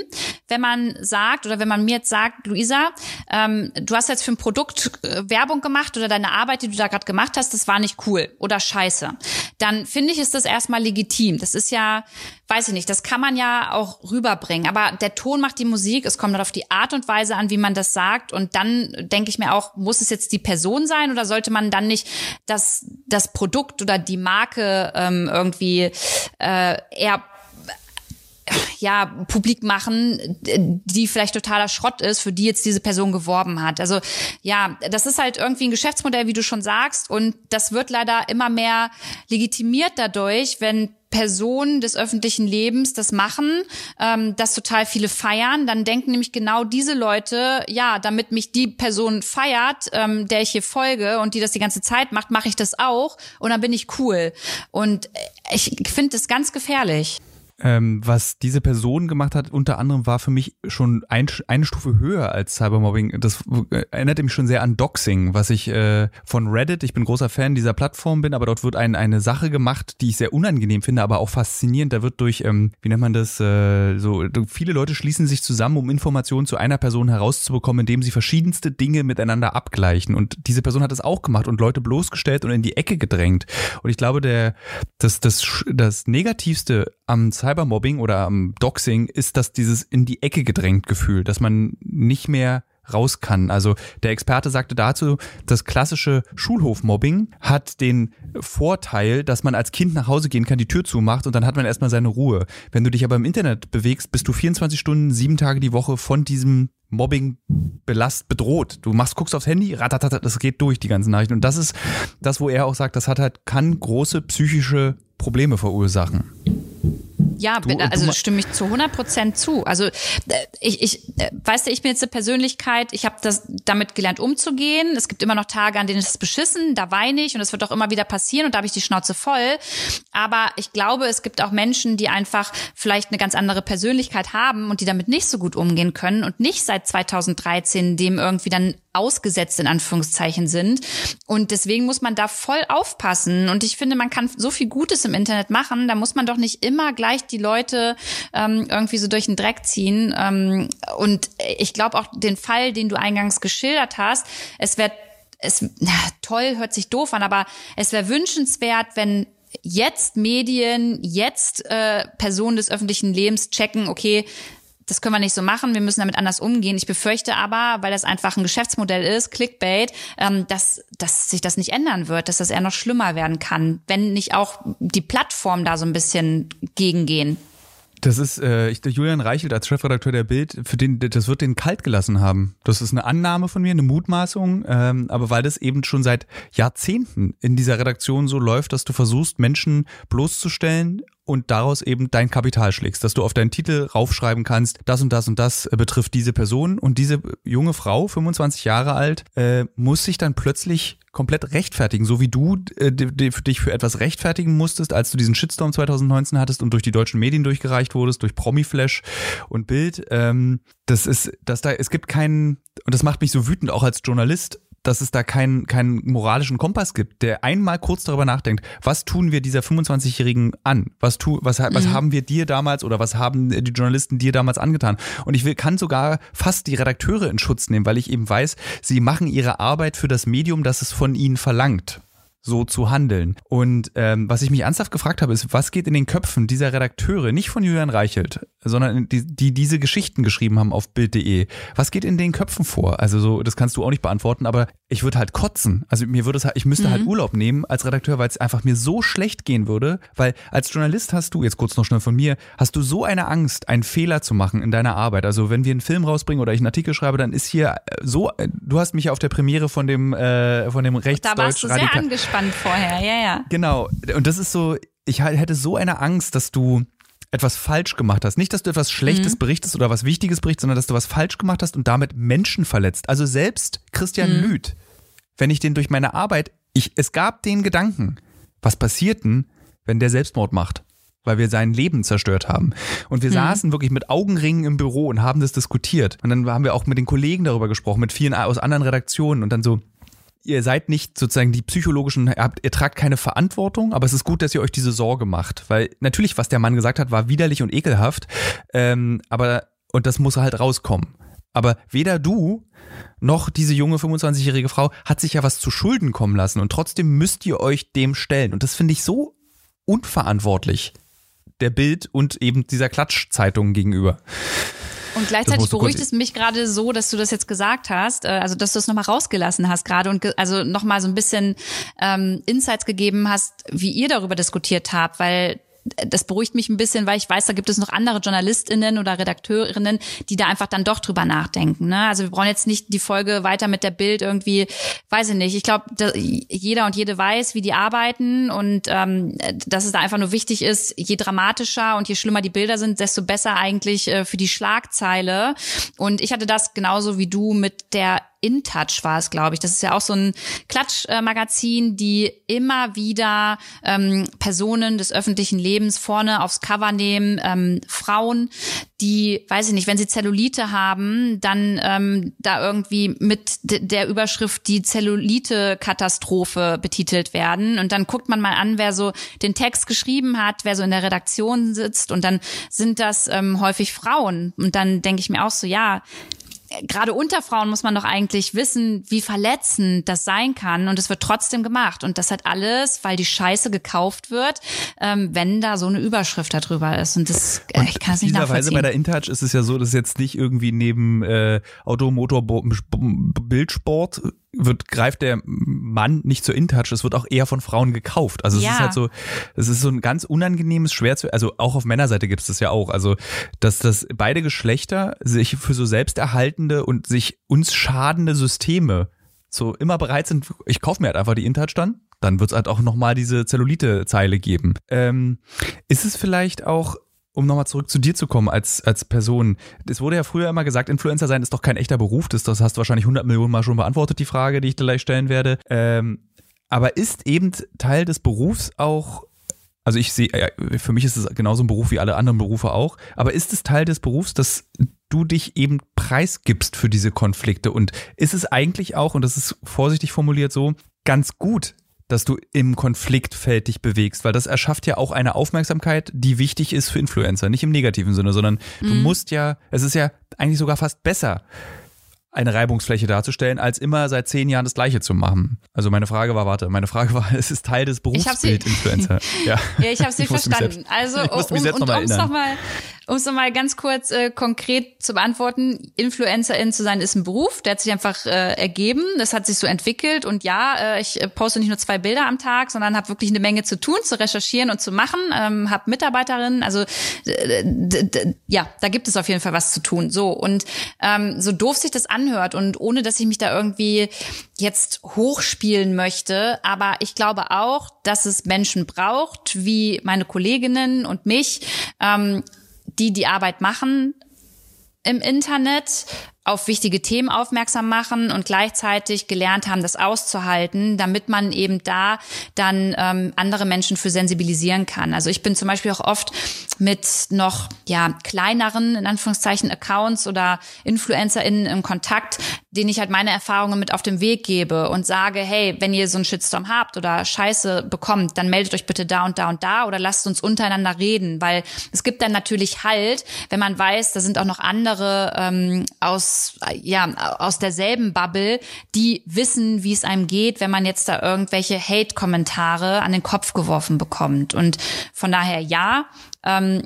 wenn man sagt oder wenn man mir jetzt sagt, Luisa, ähm, du hast jetzt für ein Produkt äh, Werbung gemacht oder deine Arbeit, die du da gerade gemacht hast, das war nicht cool oder scheiße. Dann finde ich, ist das erstmal legitim. Das ist ja, weiß ich nicht, das kann man ja auch rüberbringen. Aber der Ton macht die Musik, es kommt dann auf die Art und Weise an, wie man das sagt. Und dann denke ich mir auch, muss es jetzt die Person sein oder sollte man dann nicht das, das Produkt oder die Marke ähm, irgendwie äh, eher ja, publik machen, die vielleicht totaler Schrott ist, für die jetzt diese Person geworben hat. Also ja, das ist halt irgendwie ein Geschäftsmodell, wie du schon sagst, und das wird leider immer mehr legitimiert dadurch, wenn Personen des öffentlichen Lebens das machen, ähm, das total viele feiern, dann denken nämlich genau diese Leute, ja, damit mich die Person feiert, ähm, der ich hier folge und die das die ganze Zeit macht, mache ich das auch und dann bin ich cool. Und ich finde das ganz gefährlich. Ähm, was diese Person gemacht hat, unter anderem war für mich schon ein, eine Stufe höher als Cybermobbing. Das erinnerte mich schon sehr an Doxing, was ich äh, von Reddit, ich bin großer Fan dieser Plattform bin, aber dort wird ein, eine Sache gemacht, die ich sehr unangenehm finde, aber auch faszinierend. Da wird durch, ähm, wie nennt man das, äh, so viele Leute schließen sich zusammen, um Informationen zu einer Person herauszubekommen, indem sie verschiedenste Dinge miteinander abgleichen. Und diese Person hat das auch gemacht und Leute bloßgestellt und in die Ecke gedrängt. Und ich glaube, der, das, das, das Negativste am Cybermobbing oder am Doxing ist das dieses in die Ecke gedrängt Gefühl, dass man nicht mehr raus kann. Also der Experte sagte dazu, das klassische Schulhofmobbing hat den Vorteil, dass man als Kind nach Hause gehen kann, die Tür zumacht und dann hat man erstmal seine Ruhe. Wenn du dich aber im Internet bewegst, bist du 24 Stunden, sieben Tage die Woche von diesem Mobbing belast bedroht. Du machst, guckst aufs Handy, ratatata, das geht durch die ganzen Nachrichten. Und das ist das, wo er auch sagt, das hat halt, kann große psychische Probleme verursachen. Ja, du, also stimme ich zu 100 Prozent zu. Also äh, ich, ich, äh, weißt du, ich bin jetzt eine Persönlichkeit, ich habe das damit gelernt umzugehen. Es gibt immer noch Tage, an denen ist es beschissen, da weine ich und es wird auch immer wieder passieren und da habe ich die Schnauze voll. Aber ich glaube, es gibt auch Menschen, die einfach vielleicht eine ganz andere Persönlichkeit haben und die damit nicht so gut umgehen können und nicht seit 2013 dem irgendwie dann ausgesetzt in Anführungszeichen sind. Und deswegen muss man da voll aufpassen. Und ich finde, man kann so viel Gutes im Internet machen. Da muss man doch nicht immer gleich die Leute ähm, irgendwie so durch den Dreck ziehen. Ähm, und ich glaube auch den Fall, den du eingangs geschildert hast, es wäre es na, toll, hört sich doof an, aber es wäre wünschenswert, wenn jetzt Medien, jetzt äh, Personen des öffentlichen Lebens checken, okay, das können wir nicht so machen, wir müssen damit anders umgehen. Ich befürchte aber, weil das einfach ein Geschäftsmodell ist, Clickbait, ähm, dass, dass sich das nicht ändern wird, dass das eher noch schlimmer werden kann, wenn nicht auch die Plattformen da so ein bisschen gegengehen. Das ist äh, ich, Julian Reichelt als Chefredakteur der Bild, für den das wird den kalt gelassen haben. Das ist eine Annahme von mir, eine Mutmaßung, ähm, aber weil das eben schon seit Jahrzehnten in dieser Redaktion so läuft, dass du versuchst Menschen bloßzustellen und daraus eben dein Kapital schlägst, dass du auf deinen Titel raufschreiben kannst, das und das und das betrifft diese Person und diese junge Frau, 25 Jahre alt, äh, muss sich dann plötzlich komplett rechtfertigen, so wie du äh, dich für etwas rechtfertigen musstest, als du diesen Shitstorm 2019 hattest und durch die deutschen Medien durchgereicht wurdest, durch Promiflash und Bild. Ähm, das ist, dass da, es gibt keinen, und das macht mich so wütend auch als Journalist, dass es da keinen keinen moralischen Kompass gibt, der einmal kurz darüber nachdenkt, was tun wir dieser 25-Jährigen an? Was, tu, was, was mhm. haben wir dir damals oder was haben die Journalisten dir damals angetan? Und ich will, kann sogar fast die Redakteure in Schutz nehmen, weil ich eben weiß, sie machen ihre Arbeit für das Medium, das es von ihnen verlangt so zu handeln. Und ähm, was ich mich ernsthaft gefragt habe, ist, was geht in den Köpfen dieser Redakteure, nicht von Julian Reichelt, sondern die, die diese Geschichten geschrieben haben auf Bild.de. Was geht in den Köpfen vor? Also so, das kannst du auch nicht beantworten, aber ich würde halt kotzen. Also mir würde es halt, ich müsste halt mhm. halt Urlaub nehmen als Redakteur, weil es einfach mir so schlecht gehen würde, weil als Journalist hast du, jetzt kurz noch schnell von mir, hast du so eine Angst, einen Fehler zu machen in deiner Arbeit. Also wenn wir einen Film rausbringen oder ich einen Artikel schreibe, dann ist hier äh, so, äh, du hast mich auf der Premiere von dem, äh, von dem Rechtsdeutsch Da warst du sehr angespannt vorher, ja, ja. Genau. Und das ist so, ich hätte so eine Angst, dass du etwas falsch gemacht hast. Nicht, dass du etwas Schlechtes mhm. berichtest oder was Wichtiges berichtest, sondern dass du was falsch gemacht hast und damit Menschen verletzt. Also selbst Christian mhm. Lüth, wenn ich den durch meine Arbeit, ich, es gab den Gedanken, was passiert denn, wenn der Selbstmord macht? Weil wir sein Leben zerstört haben. Und wir mhm. saßen wirklich mit Augenringen im Büro und haben das diskutiert. Und dann haben wir auch mit den Kollegen darüber gesprochen, mit vielen aus anderen Redaktionen und dann so, ihr seid nicht sozusagen die psychologischen, ihr, habt, ihr tragt keine Verantwortung, aber es ist gut, dass ihr euch diese Sorge macht. Weil natürlich, was der Mann gesagt hat, war widerlich und ekelhaft. Ähm, aber, und das muss halt rauskommen. Aber weder du noch diese junge 25-jährige Frau hat sich ja was zu Schulden kommen lassen und trotzdem müsst ihr euch dem stellen. Und das finde ich so unverantwortlich der Bild und eben dieser Klatschzeitung gegenüber. Und gleichzeitig beruhigt es mich gerade so, dass du das jetzt gesagt hast, äh, also dass du es nochmal rausgelassen hast gerade und also nochmal so ein bisschen ähm, Insights gegeben hast, wie ihr darüber diskutiert habt, weil das beruhigt mich ein bisschen, weil ich weiß, da gibt es noch andere JournalistInnen oder Redakteurinnen, die da einfach dann doch drüber nachdenken. Ne? Also wir brauchen jetzt nicht die Folge weiter mit der Bild irgendwie, weiß ich nicht. Ich glaube, jeder und jede weiß, wie die arbeiten und ähm, dass es da einfach nur wichtig ist, je dramatischer und je schlimmer die Bilder sind, desto besser eigentlich äh, für die Schlagzeile. Und ich hatte das genauso wie du mit der InTouch war es, glaube ich. Das ist ja auch so ein Klatschmagazin, die immer wieder ähm, Personen des öffentlichen Lebens vorne aufs Cover nehmen, ähm, Frauen, die, weiß ich nicht, wenn sie Zellulite haben, dann ähm, da irgendwie mit der Überschrift die Zellulite-Katastrophe betitelt werden. Und dann guckt man mal an, wer so den Text geschrieben hat, wer so in der Redaktion sitzt. Und dann sind das ähm, häufig Frauen. Und dann denke ich mir auch so, ja, gerade unter Frauen muss man doch eigentlich wissen, wie verletzend das sein kann. Und es wird trotzdem gemacht. Und das hat alles, weil die Scheiße gekauft wird, ähm, wenn da so eine Überschrift darüber ist. Und das, äh, ich kann es nicht nachvollziehen. bei der InTouch ist es ja so, dass jetzt nicht irgendwie neben äh, Auto, Motor, Bildsport wird, greift der Mann nicht zur InTouch, es wird auch eher von Frauen gekauft. Also es ja. ist halt so, es ist so ein ganz unangenehmes, schwer zu, also auch auf Männerseite gibt es das ja auch, also dass das beide Geschlechter sich für so selbsterhaltende und sich uns schadende Systeme so immer bereit sind, ich kaufe mir halt einfach die InTouch dann, dann wird es halt auch nochmal diese Zellulite-Zeile geben. Ähm, ist es vielleicht auch um nochmal zurück zu dir zu kommen als, als Person. Es wurde ja früher immer gesagt, Influencer sein ist doch kein echter Beruf. Das, das hast du wahrscheinlich 100 Millionen Mal schon beantwortet, die Frage, die ich gleich stellen werde. Ähm, aber ist eben Teil des Berufs auch, also ich sehe, für mich ist es genauso ein Beruf wie alle anderen Berufe auch, aber ist es Teil des Berufs, dass du dich eben preisgibst für diese Konflikte? Und ist es eigentlich auch, und das ist vorsichtig formuliert so, ganz gut, dass du im Konfliktfeld dich bewegst, weil das erschafft ja auch eine Aufmerksamkeit, die wichtig ist für Influencer. Nicht im negativen Sinne, sondern mhm. du musst ja, es ist ja eigentlich sogar fast besser, eine Reibungsfläche darzustellen, als immer seit zehn Jahren das Gleiche zu machen. Also meine Frage war, warte, meine Frage war, es ist Teil des Berufsbild Influencer. Ja. ja, ich habe sie verstanden. also um, um, um es nochmal um es nochmal ganz kurz äh, konkret zu beantworten, Influencerin zu sein ist ein Beruf, der hat sich einfach äh, ergeben, das hat sich so entwickelt und ja, äh, ich äh, poste nicht nur zwei Bilder am Tag, sondern habe wirklich eine Menge zu tun, zu recherchieren und zu machen, ähm, habe Mitarbeiterinnen, also ja, da gibt es auf jeden Fall was zu tun. So und ähm, so doof sich das anhört und ohne, dass ich mich da irgendwie jetzt hochspielen möchte, aber ich glaube auch, dass es Menschen braucht, wie meine Kolleginnen und mich, ähm, die die Arbeit machen im Internet, auf wichtige Themen aufmerksam machen und gleichzeitig gelernt haben, das auszuhalten, damit man eben da dann ähm, andere Menschen für sensibilisieren kann. Also ich bin zum Beispiel auch oft mit noch ja kleineren in Anführungszeichen Accounts oder InfluencerInnen im Kontakt, denen ich halt meine Erfahrungen mit auf den Weg gebe und sage, hey, wenn ihr so einen Shitstorm habt oder Scheiße bekommt, dann meldet euch bitte da und da und da oder lasst uns untereinander reden, weil es gibt dann natürlich halt, wenn man weiß, da sind auch noch andere ähm, aus ja, aus derselben Bubble, die wissen, wie es einem geht, wenn man jetzt da irgendwelche Hate-Kommentare an den Kopf geworfen bekommt. Und von daher ja, ähm,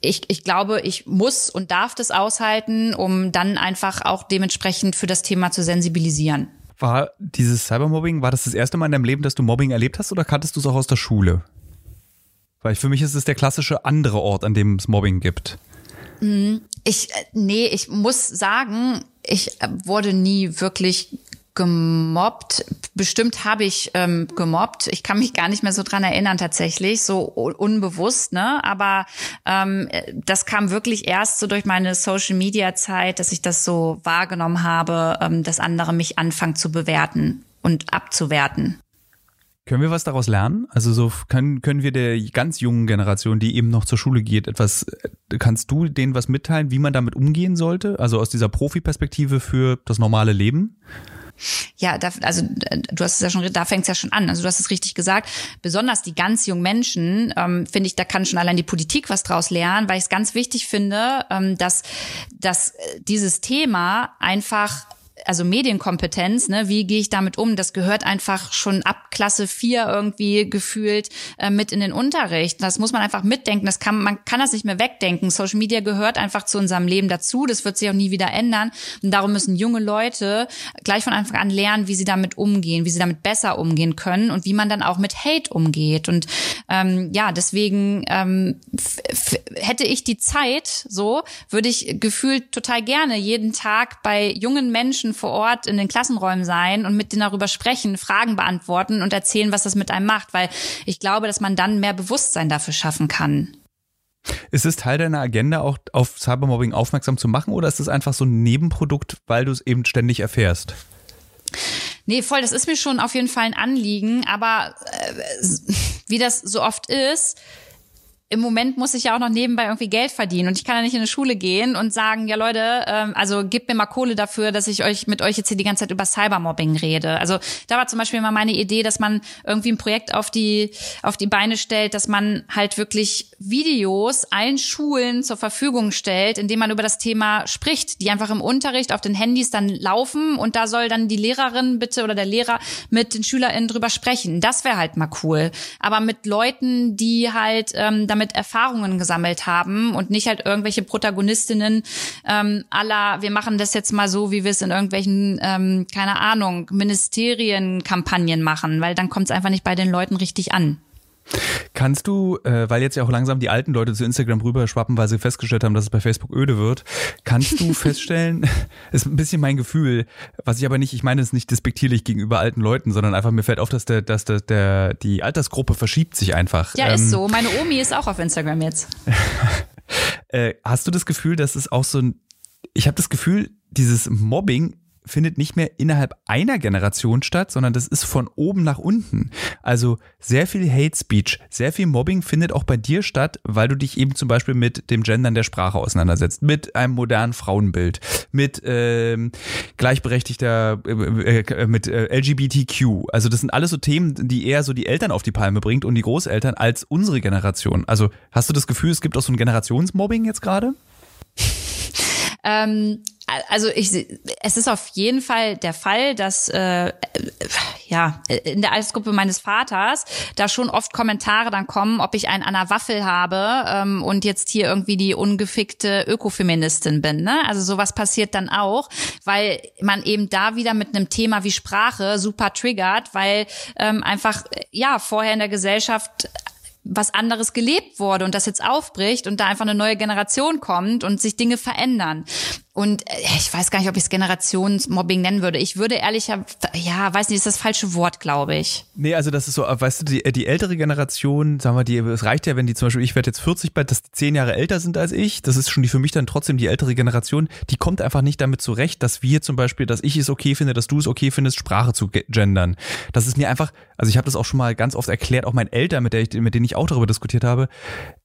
ich, ich glaube, ich muss und darf das aushalten, um dann einfach auch dementsprechend für das Thema zu sensibilisieren. War dieses Cybermobbing, war das das erste Mal in deinem Leben, dass du Mobbing erlebt hast oder kanntest du es auch aus der Schule? Weil für mich ist es der klassische andere Ort, an dem es Mobbing gibt. Mhm. Ich, äh, nee, ich muss sagen, ich äh, wurde nie wirklich gemobbt. Bestimmt habe ich ähm, gemobbt. Ich kann mich gar nicht mehr so dran erinnern tatsächlich, so unbewusst, ne? Aber ähm, das kam wirklich erst so durch meine Social Media Zeit, dass ich das so wahrgenommen habe, ähm, dass andere mich anfangen zu bewerten und abzuwerten. Können wir was daraus lernen? Also so können, können wir der ganz jungen Generation, die eben noch zur Schule geht, etwas, kannst du denen was mitteilen, wie man damit umgehen sollte? Also aus dieser Profi-Perspektive für das normale Leben? Ja, da, also du hast es ja schon, da fängt es ja schon an. Also du hast es richtig gesagt. Besonders die ganz jungen Menschen, ähm, finde ich, da kann schon allein die Politik was draus lernen, weil ich es ganz wichtig finde, ähm, dass, dass dieses Thema einfach also Medienkompetenz, ne, wie gehe ich damit um? Das gehört einfach schon ab Klasse 4 irgendwie gefühlt äh, mit in den Unterricht. Das muss man einfach mitdenken. Das kann, man kann das nicht mehr wegdenken. Social Media gehört einfach zu unserem Leben dazu. Das wird sich auch nie wieder ändern. Und darum müssen junge Leute gleich von Anfang an lernen, wie sie damit umgehen, wie sie damit besser umgehen können und wie man dann auch mit Hate umgeht. Und ähm, ja, deswegen ähm, hätte ich die Zeit, so würde ich gefühlt total gerne jeden Tag bei jungen Menschen Menschen vor Ort in den Klassenräumen sein und mit denen darüber sprechen, Fragen beantworten und erzählen, was das mit einem macht, weil ich glaube, dass man dann mehr Bewusstsein dafür schaffen kann. Ist es Teil deiner Agenda, auch auf Cybermobbing aufmerksam zu machen oder ist es einfach so ein Nebenprodukt, weil du es eben ständig erfährst? Nee, voll, das ist mir schon auf jeden Fall ein Anliegen, aber äh, wie das so oft ist, im Moment muss ich ja auch noch nebenbei irgendwie Geld verdienen und ich kann ja nicht in eine Schule gehen und sagen, ja Leute, ähm, also gebt mir mal Kohle dafür, dass ich euch mit euch jetzt hier die ganze Zeit über Cybermobbing rede. Also da war zum Beispiel mal meine Idee, dass man irgendwie ein Projekt auf die auf die Beine stellt, dass man halt wirklich Videos allen Schulen zur Verfügung stellt, indem man über das Thema spricht, die einfach im Unterricht auf den Handys dann laufen und da soll dann die Lehrerin bitte oder der Lehrer mit den SchülerInnen drüber sprechen. Das wäre halt mal cool. Aber mit Leuten, die halt ähm, damit Erfahrungen gesammelt haben und nicht halt irgendwelche Protagonistinnen ähm, aller, wir machen das jetzt mal so, wie wir es in irgendwelchen, ähm, keine Ahnung, Ministerienkampagnen machen, weil dann kommt es einfach nicht bei den Leuten richtig an. Kannst du, äh, weil jetzt ja auch langsam die alten Leute zu Instagram rüberschwappen, weil sie festgestellt haben, dass es bei Facebook öde wird, kannst du feststellen, ist ein bisschen mein Gefühl, was ich aber nicht, ich meine es nicht despektierlich gegenüber alten Leuten, sondern einfach mir fällt auf, dass der, dass der, der die Altersgruppe verschiebt sich einfach. Ja, ähm, ist so. Meine Omi ist auch auf Instagram jetzt. äh, hast du das Gefühl, dass es auch so ein, ich habe das Gefühl, dieses Mobbing findet nicht mehr innerhalb einer Generation statt, sondern das ist von oben nach unten. Also sehr viel Hate Speech, sehr viel Mobbing findet auch bei dir statt, weil du dich eben zum Beispiel mit dem Gendern der Sprache auseinandersetzt, mit einem modernen Frauenbild, mit ähm, gleichberechtigter, äh, äh, mit äh, LGBTQ. Also das sind alles so Themen, die eher so die Eltern auf die Palme bringt und die Großeltern als unsere Generation. Also hast du das Gefühl, es gibt auch so ein Generationsmobbing jetzt gerade? Ähm, also ich, es ist auf jeden Fall der Fall, dass äh, ja in der Altersgruppe meines Vaters da schon oft Kommentare dann kommen, ob ich einen an der Waffel habe ähm, und jetzt hier irgendwie die ungefickte Ökofeministin bin. Ne? Also sowas passiert dann auch, weil man eben da wieder mit einem Thema wie Sprache super triggert, weil ähm, einfach ja vorher in der Gesellschaft was anderes gelebt wurde und das jetzt aufbricht und da einfach eine neue Generation kommt und sich Dinge verändern. Und äh, ich weiß gar nicht, ob ich es Generationsmobbing nennen würde. Ich würde ehrlicher, ja, weiß nicht, ist das falsche Wort, glaube ich. Nee, also das ist so, weißt du, die, die ältere Generation, sagen wir, die, es reicht ja, wenn die zum Beispiel, ich werde jetzt 40 bald, dass die zehn Jahre älter sind als ich. Das ist schon die für mich dann trotzdem die ältere Generation. Die kommt einfach nicht damit zurecht, dass wir zum Beispiel, dass ich es okay finde, dass du es okay findest, Sprache zu gendern. Das ist mir einfach, also ich habe das auch schon mal ganz oft erklärt, auch meinen Eltern, mit, der ich, mit denen ich auch darüber diskutiert habe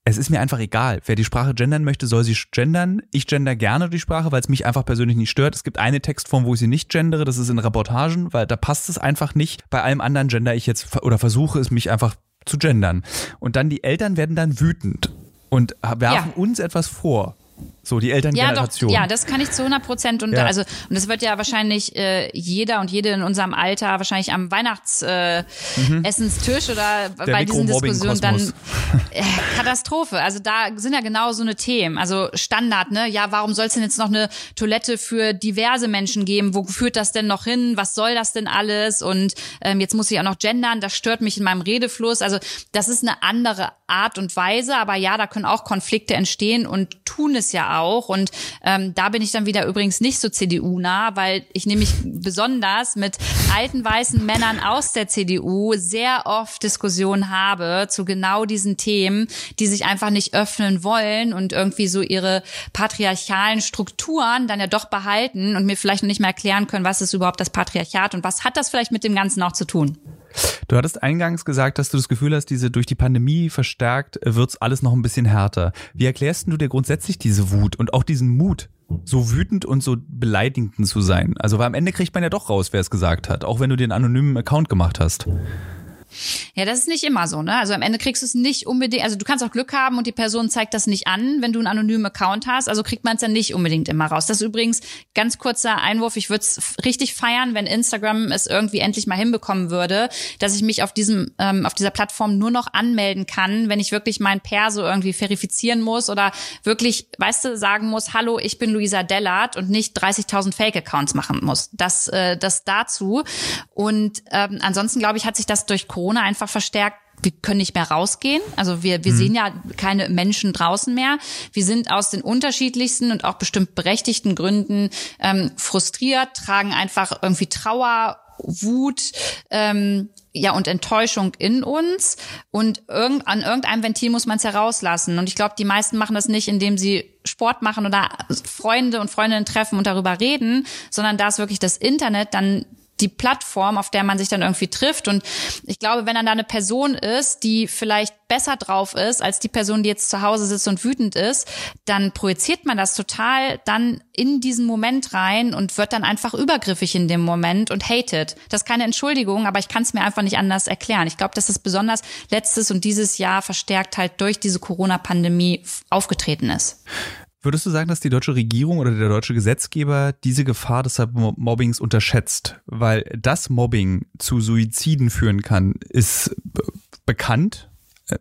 es ist mir einfach egal. Wer die Sprache gendern möchte, soll sie gendern. Ich gender gerne die Sprache, weil es mich einfach persönlich nicht stört. Es gibt eine Textform, wo ich sie nicht gendere, das ist in Reportagen, weil da passt es einfach nicht. Bei allem anderen gender ich jetzt oder versuche es mich einfach zu gendern. Und dann die Eltern werden dann wütend und werfen ja. uns etwas vor. So, die Elterngeneration. Ja, doch, ja, das kann ich zu 100 Prozent und ja. also und das wird ja wahrscheinlich äh, jeder und jede in unserem Alter wahrscheinlich am Weihnachtsessenstisch äh, mhm. oder Der bei diesen Diskussionen dann äh, Katastrophe. Also da sind ja genau so eine Themen. Also Standard, ne? Ja, warum soll es denn jetzt noch eine Toilette für diverse Menschen geben? Wo führt das denn noch hin? Was soll das denn alles? Und ähm, jetzt muss ich auch noch gendern. Das stört mich in meinem Redefluss. Also das ist eine andere Art und Weise, aber ja, da können auch Konflikte entstehen und tun es ja auch. Und ähm, da bin ich dann wieder übrigens nicht so CDU-nah, weil ich nämlich besonders mit alten weißen Männern aus der CDU sehr oft Diskussionen habe zu genau diesen Themen, die sich einfach nicht öffnen wollen und irgendwie so ihre patriarchalen Strukturen dann ja doch behalten und mir vielleicht noch nicht mehr erklären können, was ist überhaupt das Patriarchat und was hat das vielleicht mit dem Ganzen auch zu tun. Du hattest eingangs gesagt, dass du das Gefühl hast, diese durch die Pandemie verstärkt wird's alles noch ein bisschen härter. Wie erklärst du dir grundsätzlich diese Wut und auch diesen Mut, so wütend und so beleidigend zu sein? Also, weil am Ende kriegt man ja doch raus, wer es gesagt hat, auch wenn du den anonymen Account gemacht hast. Ja, das ist nicht immer so, ne? Also am Ende kriegst du es nicht unbedingt, also du kannst auch Glück haben und die Person zeigt das nicht an, wenn du einen anonymen Account hast, also kriegt man es ja nicht unbedingt immer raus. Das ist übrigens ganz kurzer Einwurf, ich würde es richtig feiern, wenn Instagram es irgendwie endlich mal hinbekommen würde, dass ich mich auf diesem ähm, auf dieser Plattform nur noch anmelden kann, wenn ich wirklich mein Perso irgendwie verifizieren muss oder wirklich, weißt du, sagen muss, hallo, ich bin Luisa Dellert und nicht 30.000 Fake-Accounts machen muss. Das äh, das dazu und ähm, ansonsten glaube ich, hat sich das durch Corona Corona einfach verstärkt wir können nicht mehr rausgehen. Also wir, wir mhm. sehen ja keine Menschen draußen mehr. Wir sind aus den unterschiedlichsten und auch bestimmt berechtigten Gründen ähm, frustriert, tragen einfach irgendwie Trauer, Wut, ähm, ja und Enttäuschung in uns und irgend, an irgendeinem Ventil muss man es herauslassen. Und ich glaube, die meisten machen das nicht, indem sie Sport machen oder Freunde und Freundinnen treffen und darüber reden, sondern da ist wirklich das Internet dann die Plattform, auf der man sich dann irgendwie trifft. Und ich glaube, wenn dann da eine Person ist, die vielleicht besser drauf ist als die Person, die jetzt zu Hause sitzt und wütend ist, dann projiziert man das total dann in diesen Moment rein und wird dann einfach übergriffig in dem Moment und hatet. Das ist keine Entschuldigung, aber ich kann es mir einfach nicht anders erklären. Ich glaube, dass das besonders letztes und dieses Jahr verstärkt halt durch diese Corona-Pandemie aufgetreten ist. Würdest du sagen, dass die deutsche Regierung oder der deutsche Gesetzgeber diese Gefahr des Mobbings unterschätzt? Weil das Mobbing zu Suiziden führen kann, ist bekannt.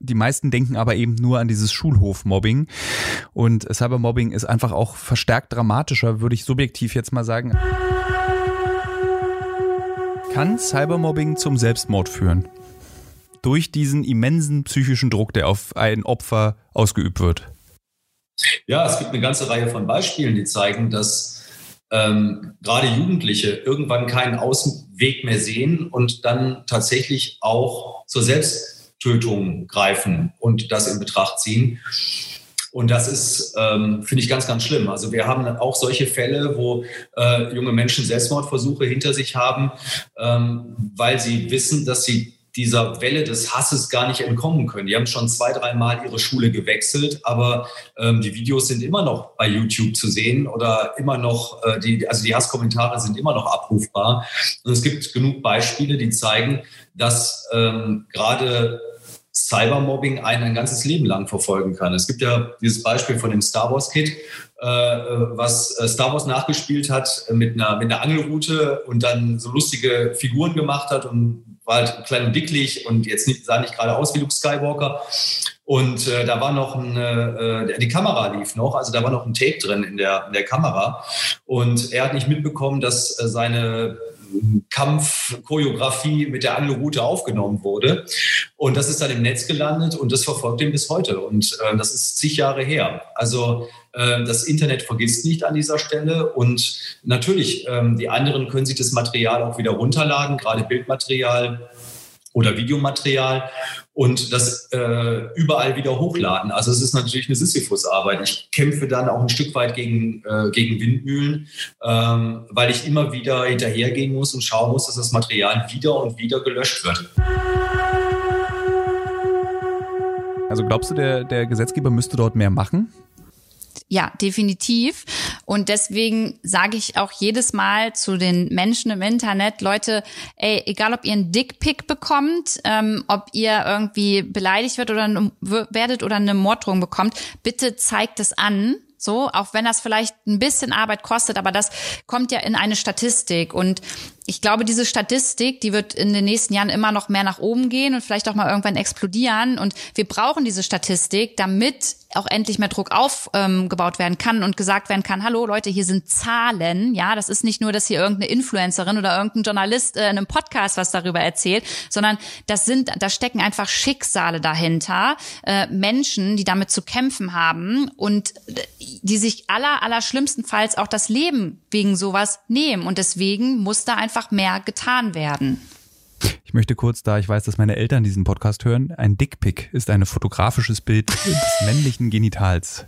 Die meisten denken aber eben nur an dieses Schulhofmobbing. Und Cybermobbing ist einfach auch verstärkt dramatischer, würde ich subjektiv jetzt mal sagen. Kann Cybermobbing zum Selbstmord führen? Durch diesen immensen psychischen Druck, der auf ein Opfer ausgeübt wird. Ja, es gibt eine ganze Reihe von Beispielen, die zeigen, dass ähm, gerade Jugendliche irgendwann keinen Außenweg mehr sehen und dann tatsächlich auch zur Selbsttötung greifen und das in Betracht ziehen. Und das ist, ähm, finde ich, ganz, ganz schlimm. Also wir haben auch solche Fälle, wo äh, junge Menschen Selbstmordversuche hinter sich haben, ähm, weil sie wissen, dass sie dieser Welle des Hasses gar nicht entkommen können. Die haben schon zwei, dreimal ihre Schule gewechselt, aber ähm, die Videos sind immer noch bei YouTube zu sehen oder immer noch, äh, die, also die Hasskommentare sind immer noch abrufbar. Und es gibt genug Beispiele, die zeigen, dass ähm, gerade Cybermobbing einen ein ganzes Leben lang verfolgen kann. Es gibt ja dieses Beispiel von dem Star Wars Kit, äh, was äh, Star Wars nachgespielt hat mit einer, mit einer Angelroute und dann so lustige Figuren gemacht hat und war halt klein und dicklich und jetzt nicht, sah nicht gerade aus wie Luke Skywalker. Und äh, da war noch ein, äh, die Kamera lief noch, also da war noch ein Tape drin in der, in der Kamera. Und er hat nicht mitbekommen, dass äh, seine Kampfchoreografie mit der Angelroute aufgenommen wurde. Und das ist dann im Netz gelandet und das verfolgt ihn bis heute. Und äh, das ist zig Jahre her. Also äh, das Internet vergisst nicht an dieser Stelle. Und natürlich, ähm, die anderen können sich das Material auch wieder runterladen, gerade Bildmaterial oder Videomaterial und das äh, überall wieder hochladen. Also es ist natürlich eine Sisyphus-Arbeit. Ich kämpfe dann auch ein Stück weit gegen, äh, gegen Windmühlen, ähm, weil ich immer wieder hinterhergehen muss und schauen muss, dass das Material wieder und wieder gelöscht wird. Also glaubst du, der, der Gesetzgeber müsste dort mehr machen? Ja, definitiv. Und deswegen sage ich auch jedes Mal zu den Menschen im Internet, Leute, ey, egal ob ihr einen Dickpick bekommt, ähm, ob ihr irgendwie beleidigt wird oder werdet oder eine Morddrohung bekommt, bitte zeigt es an. So, auch wenn das vielleicht ein bisschen Arbeit kostet, aber das kommt ja in eine Statistik und ich glaube, diese Statistik, die wird in den nächsten Jahren immer noch mehr nach oben gehen und vielleicht auch mal irgendwann explodieren. Und wir brauchen diese Statistik, damit auch endlich mehr Druck aufgebaut ähm, werden kann und gesagt werden kann, hallo Leute, hier sind Zahlen. Ja, das ist nicht nur, dass hier irgendeine Influencerin oder irgendein Journalist äh, in einem Podcast was darüber erzählt, sondern das sind, da stecken einfach Schicksale dahinter, äh, Menschen, die damit zu kämpfen haben und die sich aller, aller schlimmstenfalls auch das Leben wegen sowas nehmen. Und deswegen muss da einfach einfach mehr getan werden. Ich möchte kurz, da ich weiß, dass meine Eltern diesen Podcast hören, ein Dickpick ist ein fotografisches Bild des männlichen Genitals.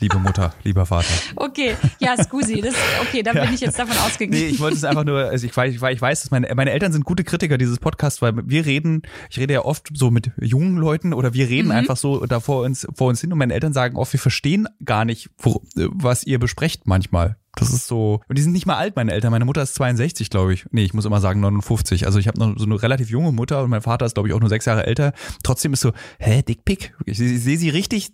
Liebe Mutter, lieber Vater. Okay, ja, Scusi, das, okay, da ja. bin ich jetzt davon ausgegangen. Nee, ich wollte es einfach nur, also ich, weiß, ich weiß, dass meine, meine Eltern sind gute Kritiker dieses Podcasts, weil wir reden, ich rede ja oft so mit jungen Leuten oder wir reden mhm. einfach so da vor uns, vor uns hin und meine Eltern sagen oft, wir verstehen gar nicht, wo, was ihr besprecht manchmal. Das ist so. Und die sind nicht mal alt, meine Eltern. Meine Mutter ist 62, glaube ich. Nee, ich muss immer sagen 59. Also ich habe noch so eine relativ junge Mutter und mein Vater ist, glaube ich, auch nur sechs Jahre älter. Trotzdem ist so, hä, Dickpick? Ich, ich, ich sehe sie richtig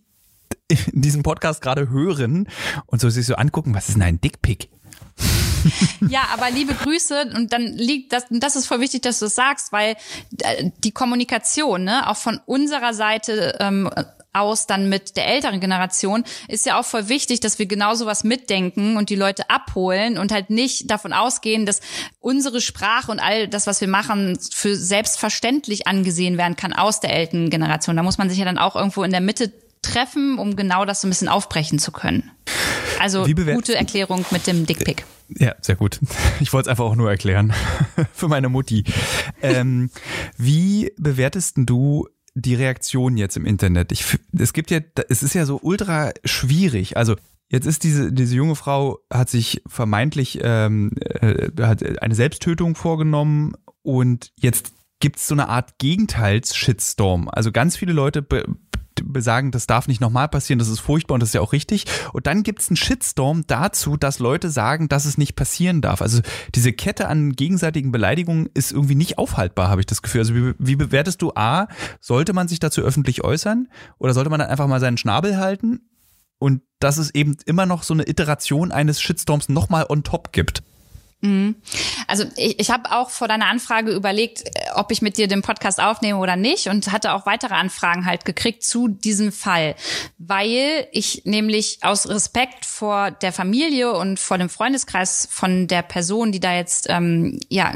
in diesem Podcast gerade hören und so sich so angucken, was ist denn ein Dickpick? ja, aber liebe Grüße und dann liegt das, das ist voll wichtig, dass du es das sagst, weil äh, die Kommunikation, ne, auch von unserer Seite ähm, aus dann mit der älteren Generation, ist ja auch voll wichtig, dass wir genau sowas mitdenken und die Leute abholen und halt nicht davon ausgehen, dass unsere Sprache und all das, was wir machen, für selbstverständlich angesehen werden kann aus der älteren Generation. Da muss man sich ja dann auch irgendwo in der Mitte treffen, um genau das so ein bisschen aufbrechen zu können. Also gute Erklärung mit dem Dickpick. Ja, sehr gut. Ich wollte es einfach auch nur erklären für meine Mutti. Ähm, wie bewertest du die Reaktion jetzt im Internet? Ich, es gibt ja, es ist ja so ultra schwierig. Also Jetzt ist diese, diese junge Frau, hat sich vermeintlich ähm, äh, hat eine Selbsttötung vorgenommen und jetzt gibt es so eine Art Gegenteils-Shitstorm. Also ganz viele Leute be besagen, das darf nicht nochmal passieren, das ist furchtbar und das ist ja auch richtig. Und dann gibt es einen Shitstorm dazu, dass Leute sagen, dass es nicht passieren darf. Also diese Kette an gegenseitigen Beleidigungen ist irgendwie nicht aufhaltbar, habe ich das Gefühl. Also wie, wie bewertest du A, sollte man sich dazu öffentlich äußern oder sollte man dann einfach mal seinen Schnabel halten? Und dass es eben immer noch so eine Iteration eines Shitstorms nochmal on top gibt. Mhm. Also ich, ich habe auch vor deiner Anfrage überlegt, äh, ob ich mit dir den Podcast aufnehme oder nicht und hatte auch weitere Anfragen halt gekriegt zu diesem Fall, weil ich nämlich aus Respekt vor der Familie und vor dem Freundeskreis von der Person, die da jetzt ähm, ja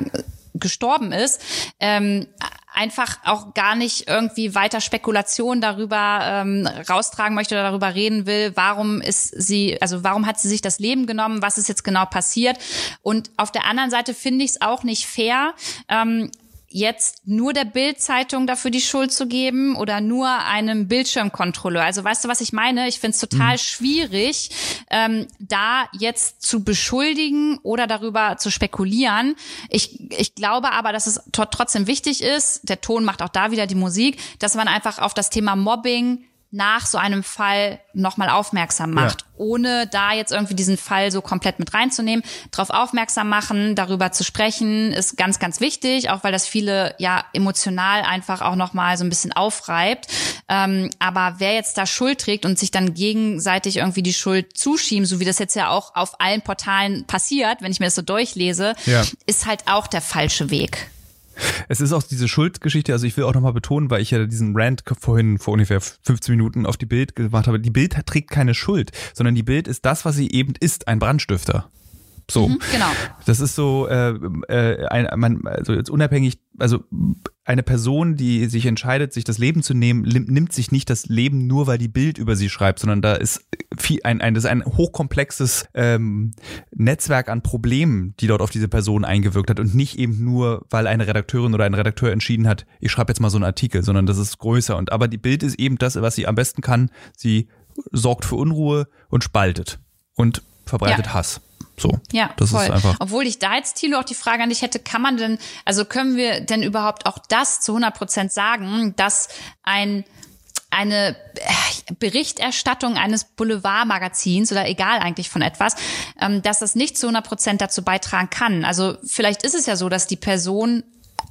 gestorben ist, ähm, einfach auch gar nicht irgendwie weiter Spekulation darüber ähm, raustragen möchte oder darüber reden will, warum ist sie, also warum hat sie sich das Leben genommen, was ist jetzt genau passiert. Und auf der anderen Seite finde ich es auch nicht fair, ähm, jetzt nur der Bildzeitung dafür die Schuld zu geben oder nur einem Bildschirmkontrolleur. Also weißt du, was ich meine? Ich finde es total mhm. schwierig, ähm, da jetzt zu beschuldigen oder darüber zu spekulieren. Ich, ich glaube aber, dass es trotzdem wichtig ist, der Ton macht auch da wieder die Musik, dass man einfach auf das Thema Mobbing nach so einem Fall nochmal aufmerksam macht, ja. ohne da jetzt irgendwie diesen Fall so komplett mit reinzunehmen. Darauf aufmerksam machen, darüber zu sprechen, ist ganz, ganz wichtig, auch weil das viele ja emotional einfach auch nochmal so ein bisschen aufreibt. Ähm, aber wer jetzt da Schuld trägt und sich dann gegenseitig irgendwie die Schuld zuschieben, so wie das jetzt ja auch auf allen Portalen passiert, wenn ich mir das so durchlese, ja. ist halt auch der falsche Weg. Es ist auch diese Schuldgeschichte, also ich will auch nochmal betonen, weil ich ja diesen Rant vorhin vor ungefähr 15 Minuten auf die Bild gemacht habe. Die Bild trägt keine Schuld, sondern die Bild ist das, was sie eben ist, ein Brandstifter. So. Mhm, genau. Das ist so, äh, äh, ein, man, also jetzt unabhängig, also eine Person, die sich entscheidet, sich das Leben zu nehmen, nimmt sich nicht das Leben nur, weil die Bild über sie schreibt, sondern da ist viel, ein, ein, das ist ein hochkomplexes ähm, Netzwerk an Problemen, die dort auf diese Person eingewirkt hat und nicht eben nur, weil eine Redakteurin oder ein Redakteur entschieden hat, ich schreibe jetzt mal so einen Artikel, sondern das ist größer. Und aber die Bild ist eben das, was sie am besten kann. Sie sorgt für Unruhe und spaltet und verbreitet ja. Hass. So. Ja, das voll. ist einfach. Obwohl ich da jetzt, Thilo, auch die Frage an dich hätte, kann man denn, also können wir denn überhaupt auch das zu 100 Prozent sagen, dass ein eine äh, Berichterstattung eines Boulevardmagazins oder egal eigentlich von etwas, ähm, dass das nicht zu 100 Prozent dazu beitragen kann. Also vielleicht ist es ja so, dass die Person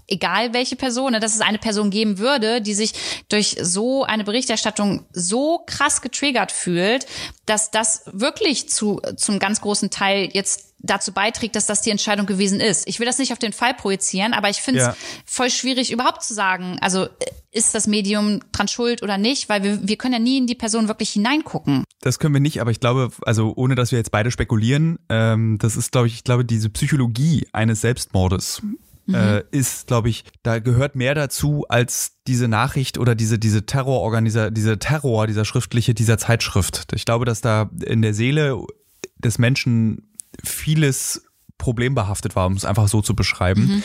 egal welche Person, ne, dass es eine Person geben würde, die sich durch so eine Berichterstattung so krass getriggert fühlt, dass das wirklich zu zum ganz großen Teil jetzt dazu beiträgt, dass das die Entscheidung gewesen ist. Ich will das nicht auf den Fall projizieren, aber ich finde es ja. voll schwierig überhaupt zu sagen, also ist das Medium dran schuld oder nicht, weil wir, wir können ja nie in die Person wirklich hineingucken. Das können wir nicht, aber ich glaube, also ohne dass wir jetzt beide spekulieren, ähm, das ist, glaube ich, ich glaube, diese Psychologie eines Selbstmordes mhm. äh, ist, glaube ich, da gehört mehr dazu als diese Nachricht oder diese, diese Terrororganisator, diese Terror, dieser schriftliche, dieser Zeitschrift. Ich glaube, dass da in der Seele des Menschen vieles problembehaftet war, um es einfach so zu beschreiben.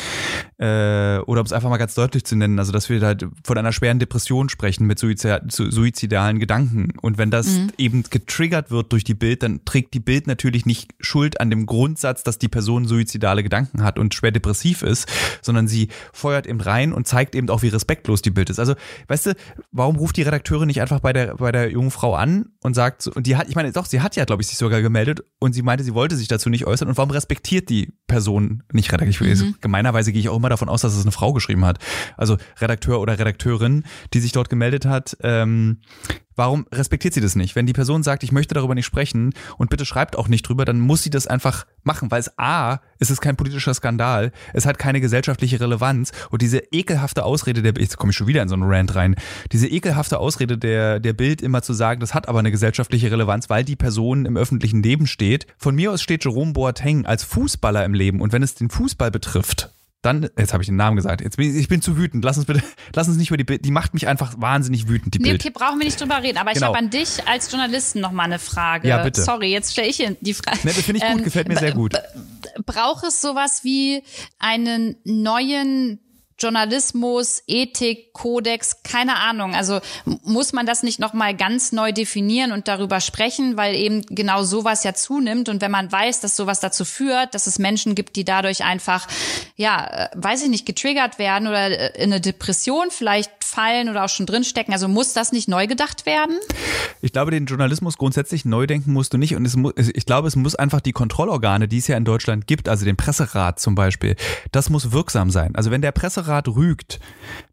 Mhm. Äh, oder um es einfach mal ganz deutlich zu nennen, also dass wir halt von einer schweren Depression sprechen mit Suizid suizidalen Gedanken. Und wenn das mhm. eben getriggert wird durch die Bild, dann trägt die Bild natürlich nicht Schuld an dem Grundsatz, dass die Person suizidale Gedanken hat und schwer depressiv ist, sondern sie feuert eben rein und zeigt eben auch, wie respektlos die Bild ist. Also, weißt du, warum ruft die Redakteurin nicht einfach bei der, bei der jungen Frau an und sagt, und die hat, ich meine, doch, sie hat ja, glaube ich, sich sogar gemeldet und sie meinte, sie wollte sich dazu nicht äußern und warum respektiert die Person nicht redaktiv mhm. Gemeinerweise gehe ich auch immer davon aus, dass es eine Frau geschrieben hat. Also Redakteur oder Redakteurin, die sich dort gemeldet hat. Ähm, Warum respektiert sie das nicht? Wenn die Person sagt, ich möchte darüber nicht sprechen und bitte schreibt auch nicht drüber, dann muss sie das einfach machen, weil es A, es ist kein politischer Skandal, es hat keine gesellschaftliche Relevanz und diese ekelhafte Ausrede der, jetzt komme ich schon wieder in so einen Rant rein, diese ekelhafte Ausrede der, der Bild immer zu sagen, das hat aber eine gesellschaftliche Relevanz, weil die Person im öffentlichen Leben steht. Von mir aus steht Jerome Boateng als Fußballer im Leben und wenn es den Fußball betrifft, dann, jetzt habe ich den Namen gesagt. Jetzt bin ich, ich bin zu wütend. Lass uns bitte, lass uns nicht über die Bild. Die macht mich einfach wahnsinnig wütend, die nee, Bild. Okay, brauchen wir nicht drüber reden. Aber genau. ich habe an dich als Journalisten noch mal eine Frage. Ja, bitte. Sorry, jetzt stelle ich die Frage. Nee, das finde ich gut, ähm, gefällt mir sehr gut. Braucht es sowas wie einen neuen Journalismus, Ethik, Kodex, keine Ahnung. Also muss man das nicht nochmal ganz neu definieren und darüber sprechen, weil eben genau sowas ja zunimmt. Und wenn man weiß, dass sowas dazu führt, dass es Menschen gibt, die dadurch einfach, ja, äh, weiß ich nicht, getriggert werden oder äh, in eine Depression vielleicht fallen oder auch schon drinstecken. Also muss das nicht neu gedacht werden? Ich glaube, den Journalismus grundsätzlich neu denken musst du nicht. Und muss, ich glaube, es muss einfach die Kontrollorgane, die es ja in Deutschland gibt, also den Presserat zum Beispiel, das muss wirksam sein. Also wenn der Presserat Presserat rügt,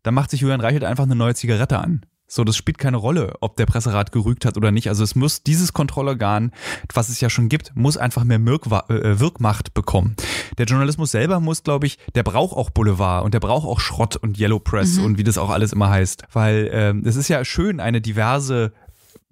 dann macht sich Julian Reichelt einfach eine neue Zigarette an. So, das spielt keine Rolle, ob der Presserat gerügt hat oder nicht. Also es muss dieses Kontrollorgan, was es ja schon gibt, muss einfach mehr äh, Wirkmacht bekommen. Der Journalismus selber muss, glaube ich, der braucht auch Boulevard und der braucht auch Schrott und Yellow Press mhm. und wie das auch alles immer heißt. Weil ähm, es ist ja schön, eine diverse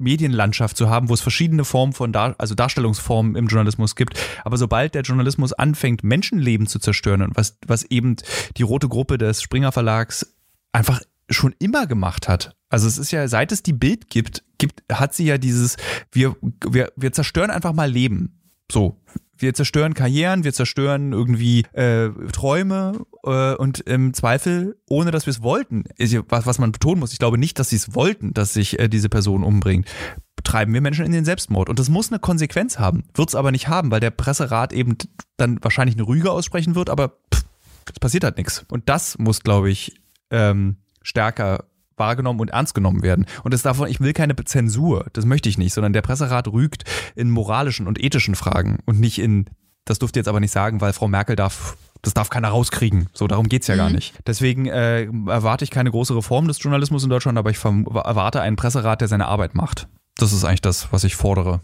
Medienlandschaft zu haben, wo es verschiedene Formen von Dar also Darstellungsformen im Journalismus gibt. Aber sobald der Journalismus anfängt, Menschenleben zu zerstören und was, was eben die rote Gruppe des Springer Verlags einfach schon immer gemacht hat. Also es ist ja, seit es die Bild gibt, gibt, hat sie ja dieses, wir, wir, wir zerstören einfach mal Leben. So, wir zerstören Karrieren, wir zerstören irgendwie äh, Träume äh, und im Zweifel, ohne dass wir es wollten, was, was man betonen muss, ich glaube nicht, dass sie es wollten, dass sich äh, diese Person umbringt, treiben wir Menschen in den Selbstmord. Und das muss eine Konsequenz haben, wird es aber nicht haben, weil der Presserat eben dann wahrscheinlich eine Rüge aussprechen wird, aber es passiert halt nichts. Und das muss, glaube ich, ähm, stärker wahrgenommen und ernst genommen werden. Und das davon, ich will keine Zensur, das möchte ich nicht, sondern der Presserat rügt in moralischen und ethischen Fragen und nicht in, das durfte jetzt aber nicht sagen, weil Frau Merkel darf das darf keiner rauskriegen. So, darum geht's ja mhm. gar nicht. Deswegen äh, erwarte ich keine große Reform des Journalismus in Deutschland, aber ich erwarte einen Presserat, der seine Arbeit macht. Das ist eigentlich das, was ich fordere.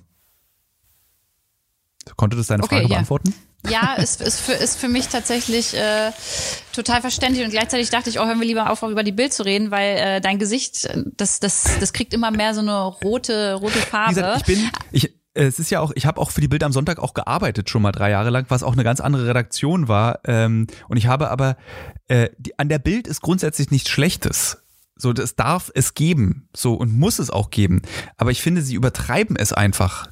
Konnte das deine okay, Frage ja. beantworten? Ja, ist, ist, für, ist für mich tatsächlich äh, total verständlich und gleichzeitig dachte ich, oh, hören wir lieber auf, über die Bild zu reden, weil äh, dein Gesicht, das, das, das kriegt immer mehr so eine rote, rote Farbe. Gesagt, ich bin, ich, es ist ja auch, ich habe auch für die Bild am Sonntag auch gearbeitet schon mal drei Jahre lang, was auch eine ganz andere Redaktion war. Ähm, und ich habe aber äh, die, an der Bild ist grundsätzlich nichts Schlechtes. So, das darf es geben, so und muss es auch geben. Aber ich finde, sie übertreiben es einfach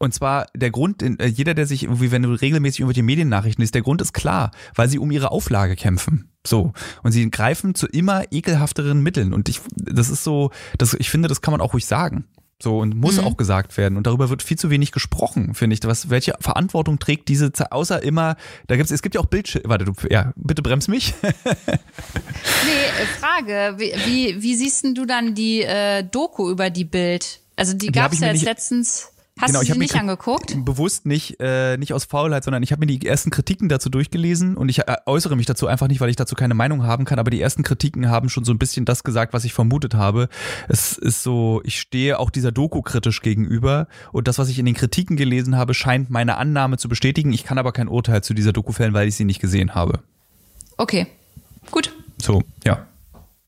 und zwar der Grund, äh, jeder, der sich, wie wenn du regelmäßig über die Mediennachrichten liest, der Grund ist klar, weil sie um ihre Auflage kämpfen. So. Und sie greifen zu immer ekelhafteren Mitteln. Und ich, das ist so, das, ich finde, das kann man auch ruhig sagen. So und muss mhm. auch gesagt werden. Und darüber wird viel zu wenig gesprochen, finde ich. Was, welche Verantwortung trägt diese, außer immer, da gibt's, es gibt ja auch Bildschirme. Warte, du, ja, bitte bremst mich. nee, äh, Frage. Wie, wie, wie siehst denn du dann die äh, Doku über die Bild? Also die, die gab's ja jetzt letztens. Hast genau, du sie nicht angeguckt? Bewusst nicht, äh, nicht aus Faulheit, sondern ich habe mir die ersten Kritiken dazu durchgelesen und ich äh, äußere mich dazu einfach nicht, weil ich dazu keine Meinung haben kann, aber die ersten Kritiken haben schon so ein bisschen das gesagt, was ich vermutet habe. Es ist so, ich stehe auch dieser Doku kritisch gegenüber und das, was ich in den Kritiken gelesen habe, scheint meine Annahme zu bestätigen. Ich kann aber kein Urteil zu dieser Doku fällen, weil ich sie nicht gesehen habe. Okay, gut. So, ja.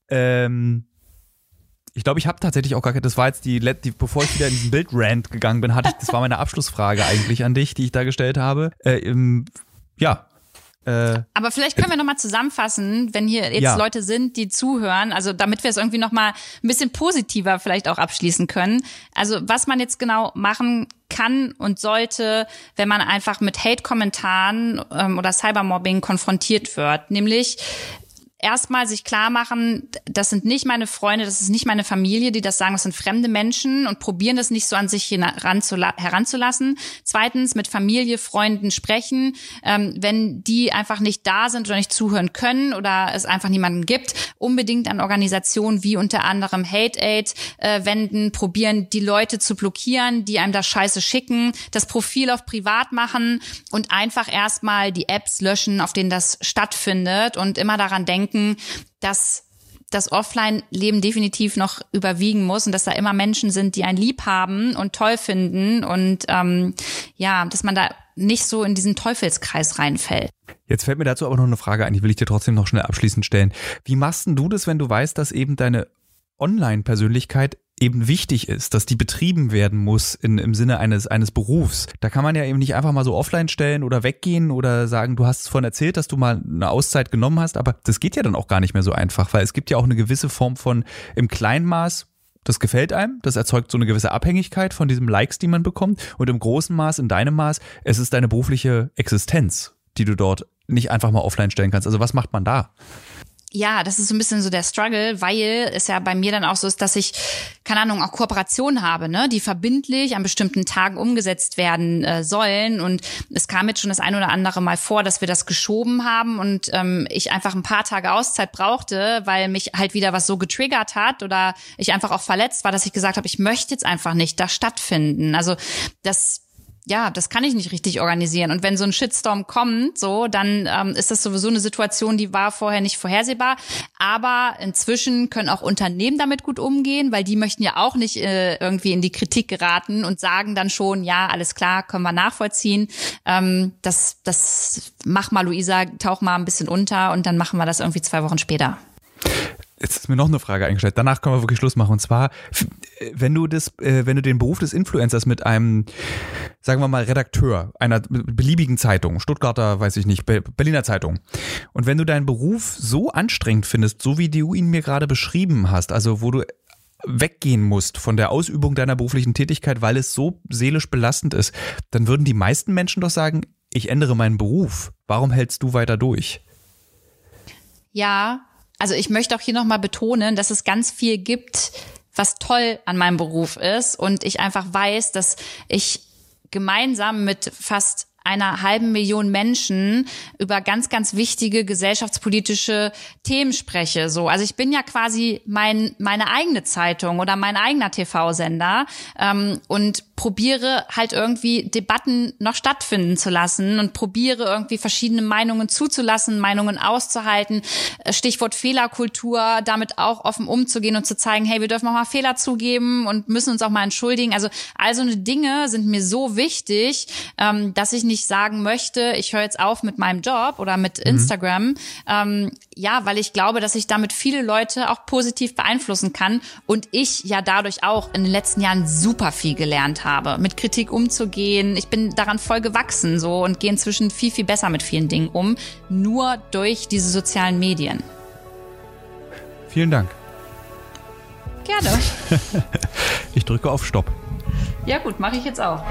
Ähm, ich glaube, ich habe tatsächlich auch gar keine, das war jetzt die, die, bevor ich wieder in diesen Bildrand gegangen bin, hatte ich, das war meine Abschlussfrage eigentlich an dich, die ich da gestellt habe. Äh, im, ja, äh, Aber vielleicht können wir nochmal zusammenfassen, wenn hier jetzt ja. Leute sind, die zuhören, also damit wir es irgendwie nochmal ein bisschen positiver vielleicht auch abschließen können. Also was man jetzt genau machen kann und sollte, wenn man einfach mit Hate-Kommentaren ähm, oder Cybermobbing konfrontiert wird. Nämlich erstmal sich klar machen, das sind nicht meine Freunde, das ist nicht meine Familie, die das sagen, das sind fremde Menschen und probieren das nicht so an sich heranzulassen. Zweitens mit Familie, Freunden sprechen, ähm, wenn die einfach nicht da sind oder nicht zuhören können oder es einfach niemanden gibt, unbedingt an Organisationen wie unter anderem Hate Aid äh, wenden, probieren die Leute zu blockieren, die einem das Scheiße schicken, das Profil auf privat machen und einfach erstmal die Apps löschen, auf denen das stattfindet und immer daran denken, denken, dass das Offline-Leben definitiv noch überwiegen muss und dass da immer Menschen sind, die einen lieb haben und toll finden und ähm, ja, dass man da nicht so in diesen Teufelskreis reinfällt. Jetzt fällt mir dazu aber noch eine Frage ein, die will ich dir trotzdem noch schnell abschließend stellen. Wie machst denn du das, wenn du weißt, dass eben deine Online-Persönlichkeit eben wichtig ist, dass die betrieben werden muss in, im Sinne eines, eines Berufs. Da kann man ja eben nicht einfach mal so offline stellen oder weggehen oder sagen, du hast es vorhin erzählt, dass du mal eine Auszeit genommen hast, aber das geht ja dann auch gar nicht mehr so einfach, weil es gibt ja auch eine gewisse Form von im Kleinmaß das gefällt einem, das erzeugt so eine gewisse Abhängigkeit von diesem Likes, die man bekommt. Und im großen Maß, in deinem Maß, es ist deine berufliche Existenz, die du dort nicht einfach mal offline stellen kannst. Also was macht man da? Ja, das ist so ein bisschen so der Struggle, weil es ja bei mir dann auch so ist, dass ich, keine Ahnung, auch Kooperationen habe, ne, die verbindlich an bestimmten Tagen umgesetzt werden äh, sollen. Und es kam jetzt schon das ein oder andere Mal vor, dass wir das geschoben haben und ähm, ich einfach ein paar Tage Auszeit brauchte, weil mich halt wieder was so getriggert hat oder ich einfach auch verletzt war, dass ich gesagt habe, ich möchte jetzt einfach nicht da stattfinden. Also das ja, das kann ich nicht richtig organisieren. Und wenn so ein Shitstorm kommt, so, dann ähm, ist das sowieso eine Situation, die war vorher nicht vorhersehbar. Aber inzwischen können auch Unternehmen damit gut umgehen, weil die möchten ja auch nicht äh, irgendwie in die Kritik geraten und sagen dann schon, ja, alles klar, können wir nachvollziehen. Ähm, das, das mach mal, Luisa, tauch mal ein bisschen unter und dann machen wir das irgendwie zwei Wochen später jetzt ist mir noch eine Frage eingestellt. Danach können wir wirklich Schluss machen. Und zwar, wenn du das, äh, wenn du den Beruf des Influencers mit einem, sagen wir mal, Redakteur einer beliebigen Zeitung, Stuttgarter, weiß ich nicht, Berliner Zeitung, und wenn du deinen Beruf so anstrengend findest, so wie du ihn mir gerade beschrieben hast, also wo du weggehen musst von der Ausübung deiner beruflichen Tätigkeit, weil es so seelisch belastend ist, dann würden die meisten Menschen doch sagen, ich ändere meinen Beruf. Warum hältst du weiter durch? Ja, also ich möchte auch hier nochmal betonen, dass es ganz viel gibt, was toll an meinem Beruf ist. Und ich einfach weiß, dass ich gemeinsam mit fast einer halben Million Menschen über ganz, ganz wichtige gesellschaftspolitische Themen spreche. So, also ich bin ja quasi mein meine eigene Zeitung oder mein eigener TV-Sender ähm, und probiere halt irgendwie Debatten noch stattfinden zu lassen und probiere irgendwie verschiedene Meinungen zuzulassen, Meinungen auszuhalten. Äh, Stichwort Fehlerkultur, damit auch offen umzugehen und zu zeigen, hey, wir dürfen auch mal Fehler zugeben und müssen uns auch mal entschuldigen. Also all so eine Dinge sind mir so wichtig, ähm, dass ich nicht sagen möchte, ich höre jetzt auf mit meinem Job oder mit mhm. Instagram. Ähm, ja, weil ich glaube, dass ich damit viele Leute auch positiv beeinflussen kann und ich ja dadurch auch in den letzten Jahren super viel gelernt habe, mit Kritik umzugehen. Ich bin daran voll gewachsen so und gehe inzwischen viel, viel besser mit vielen Dingen um, nur durch diese sozialen Medien. Vielen Dank. Gerne. ich drücke auf Stopp. Ja gut, mache ich jetzt auch.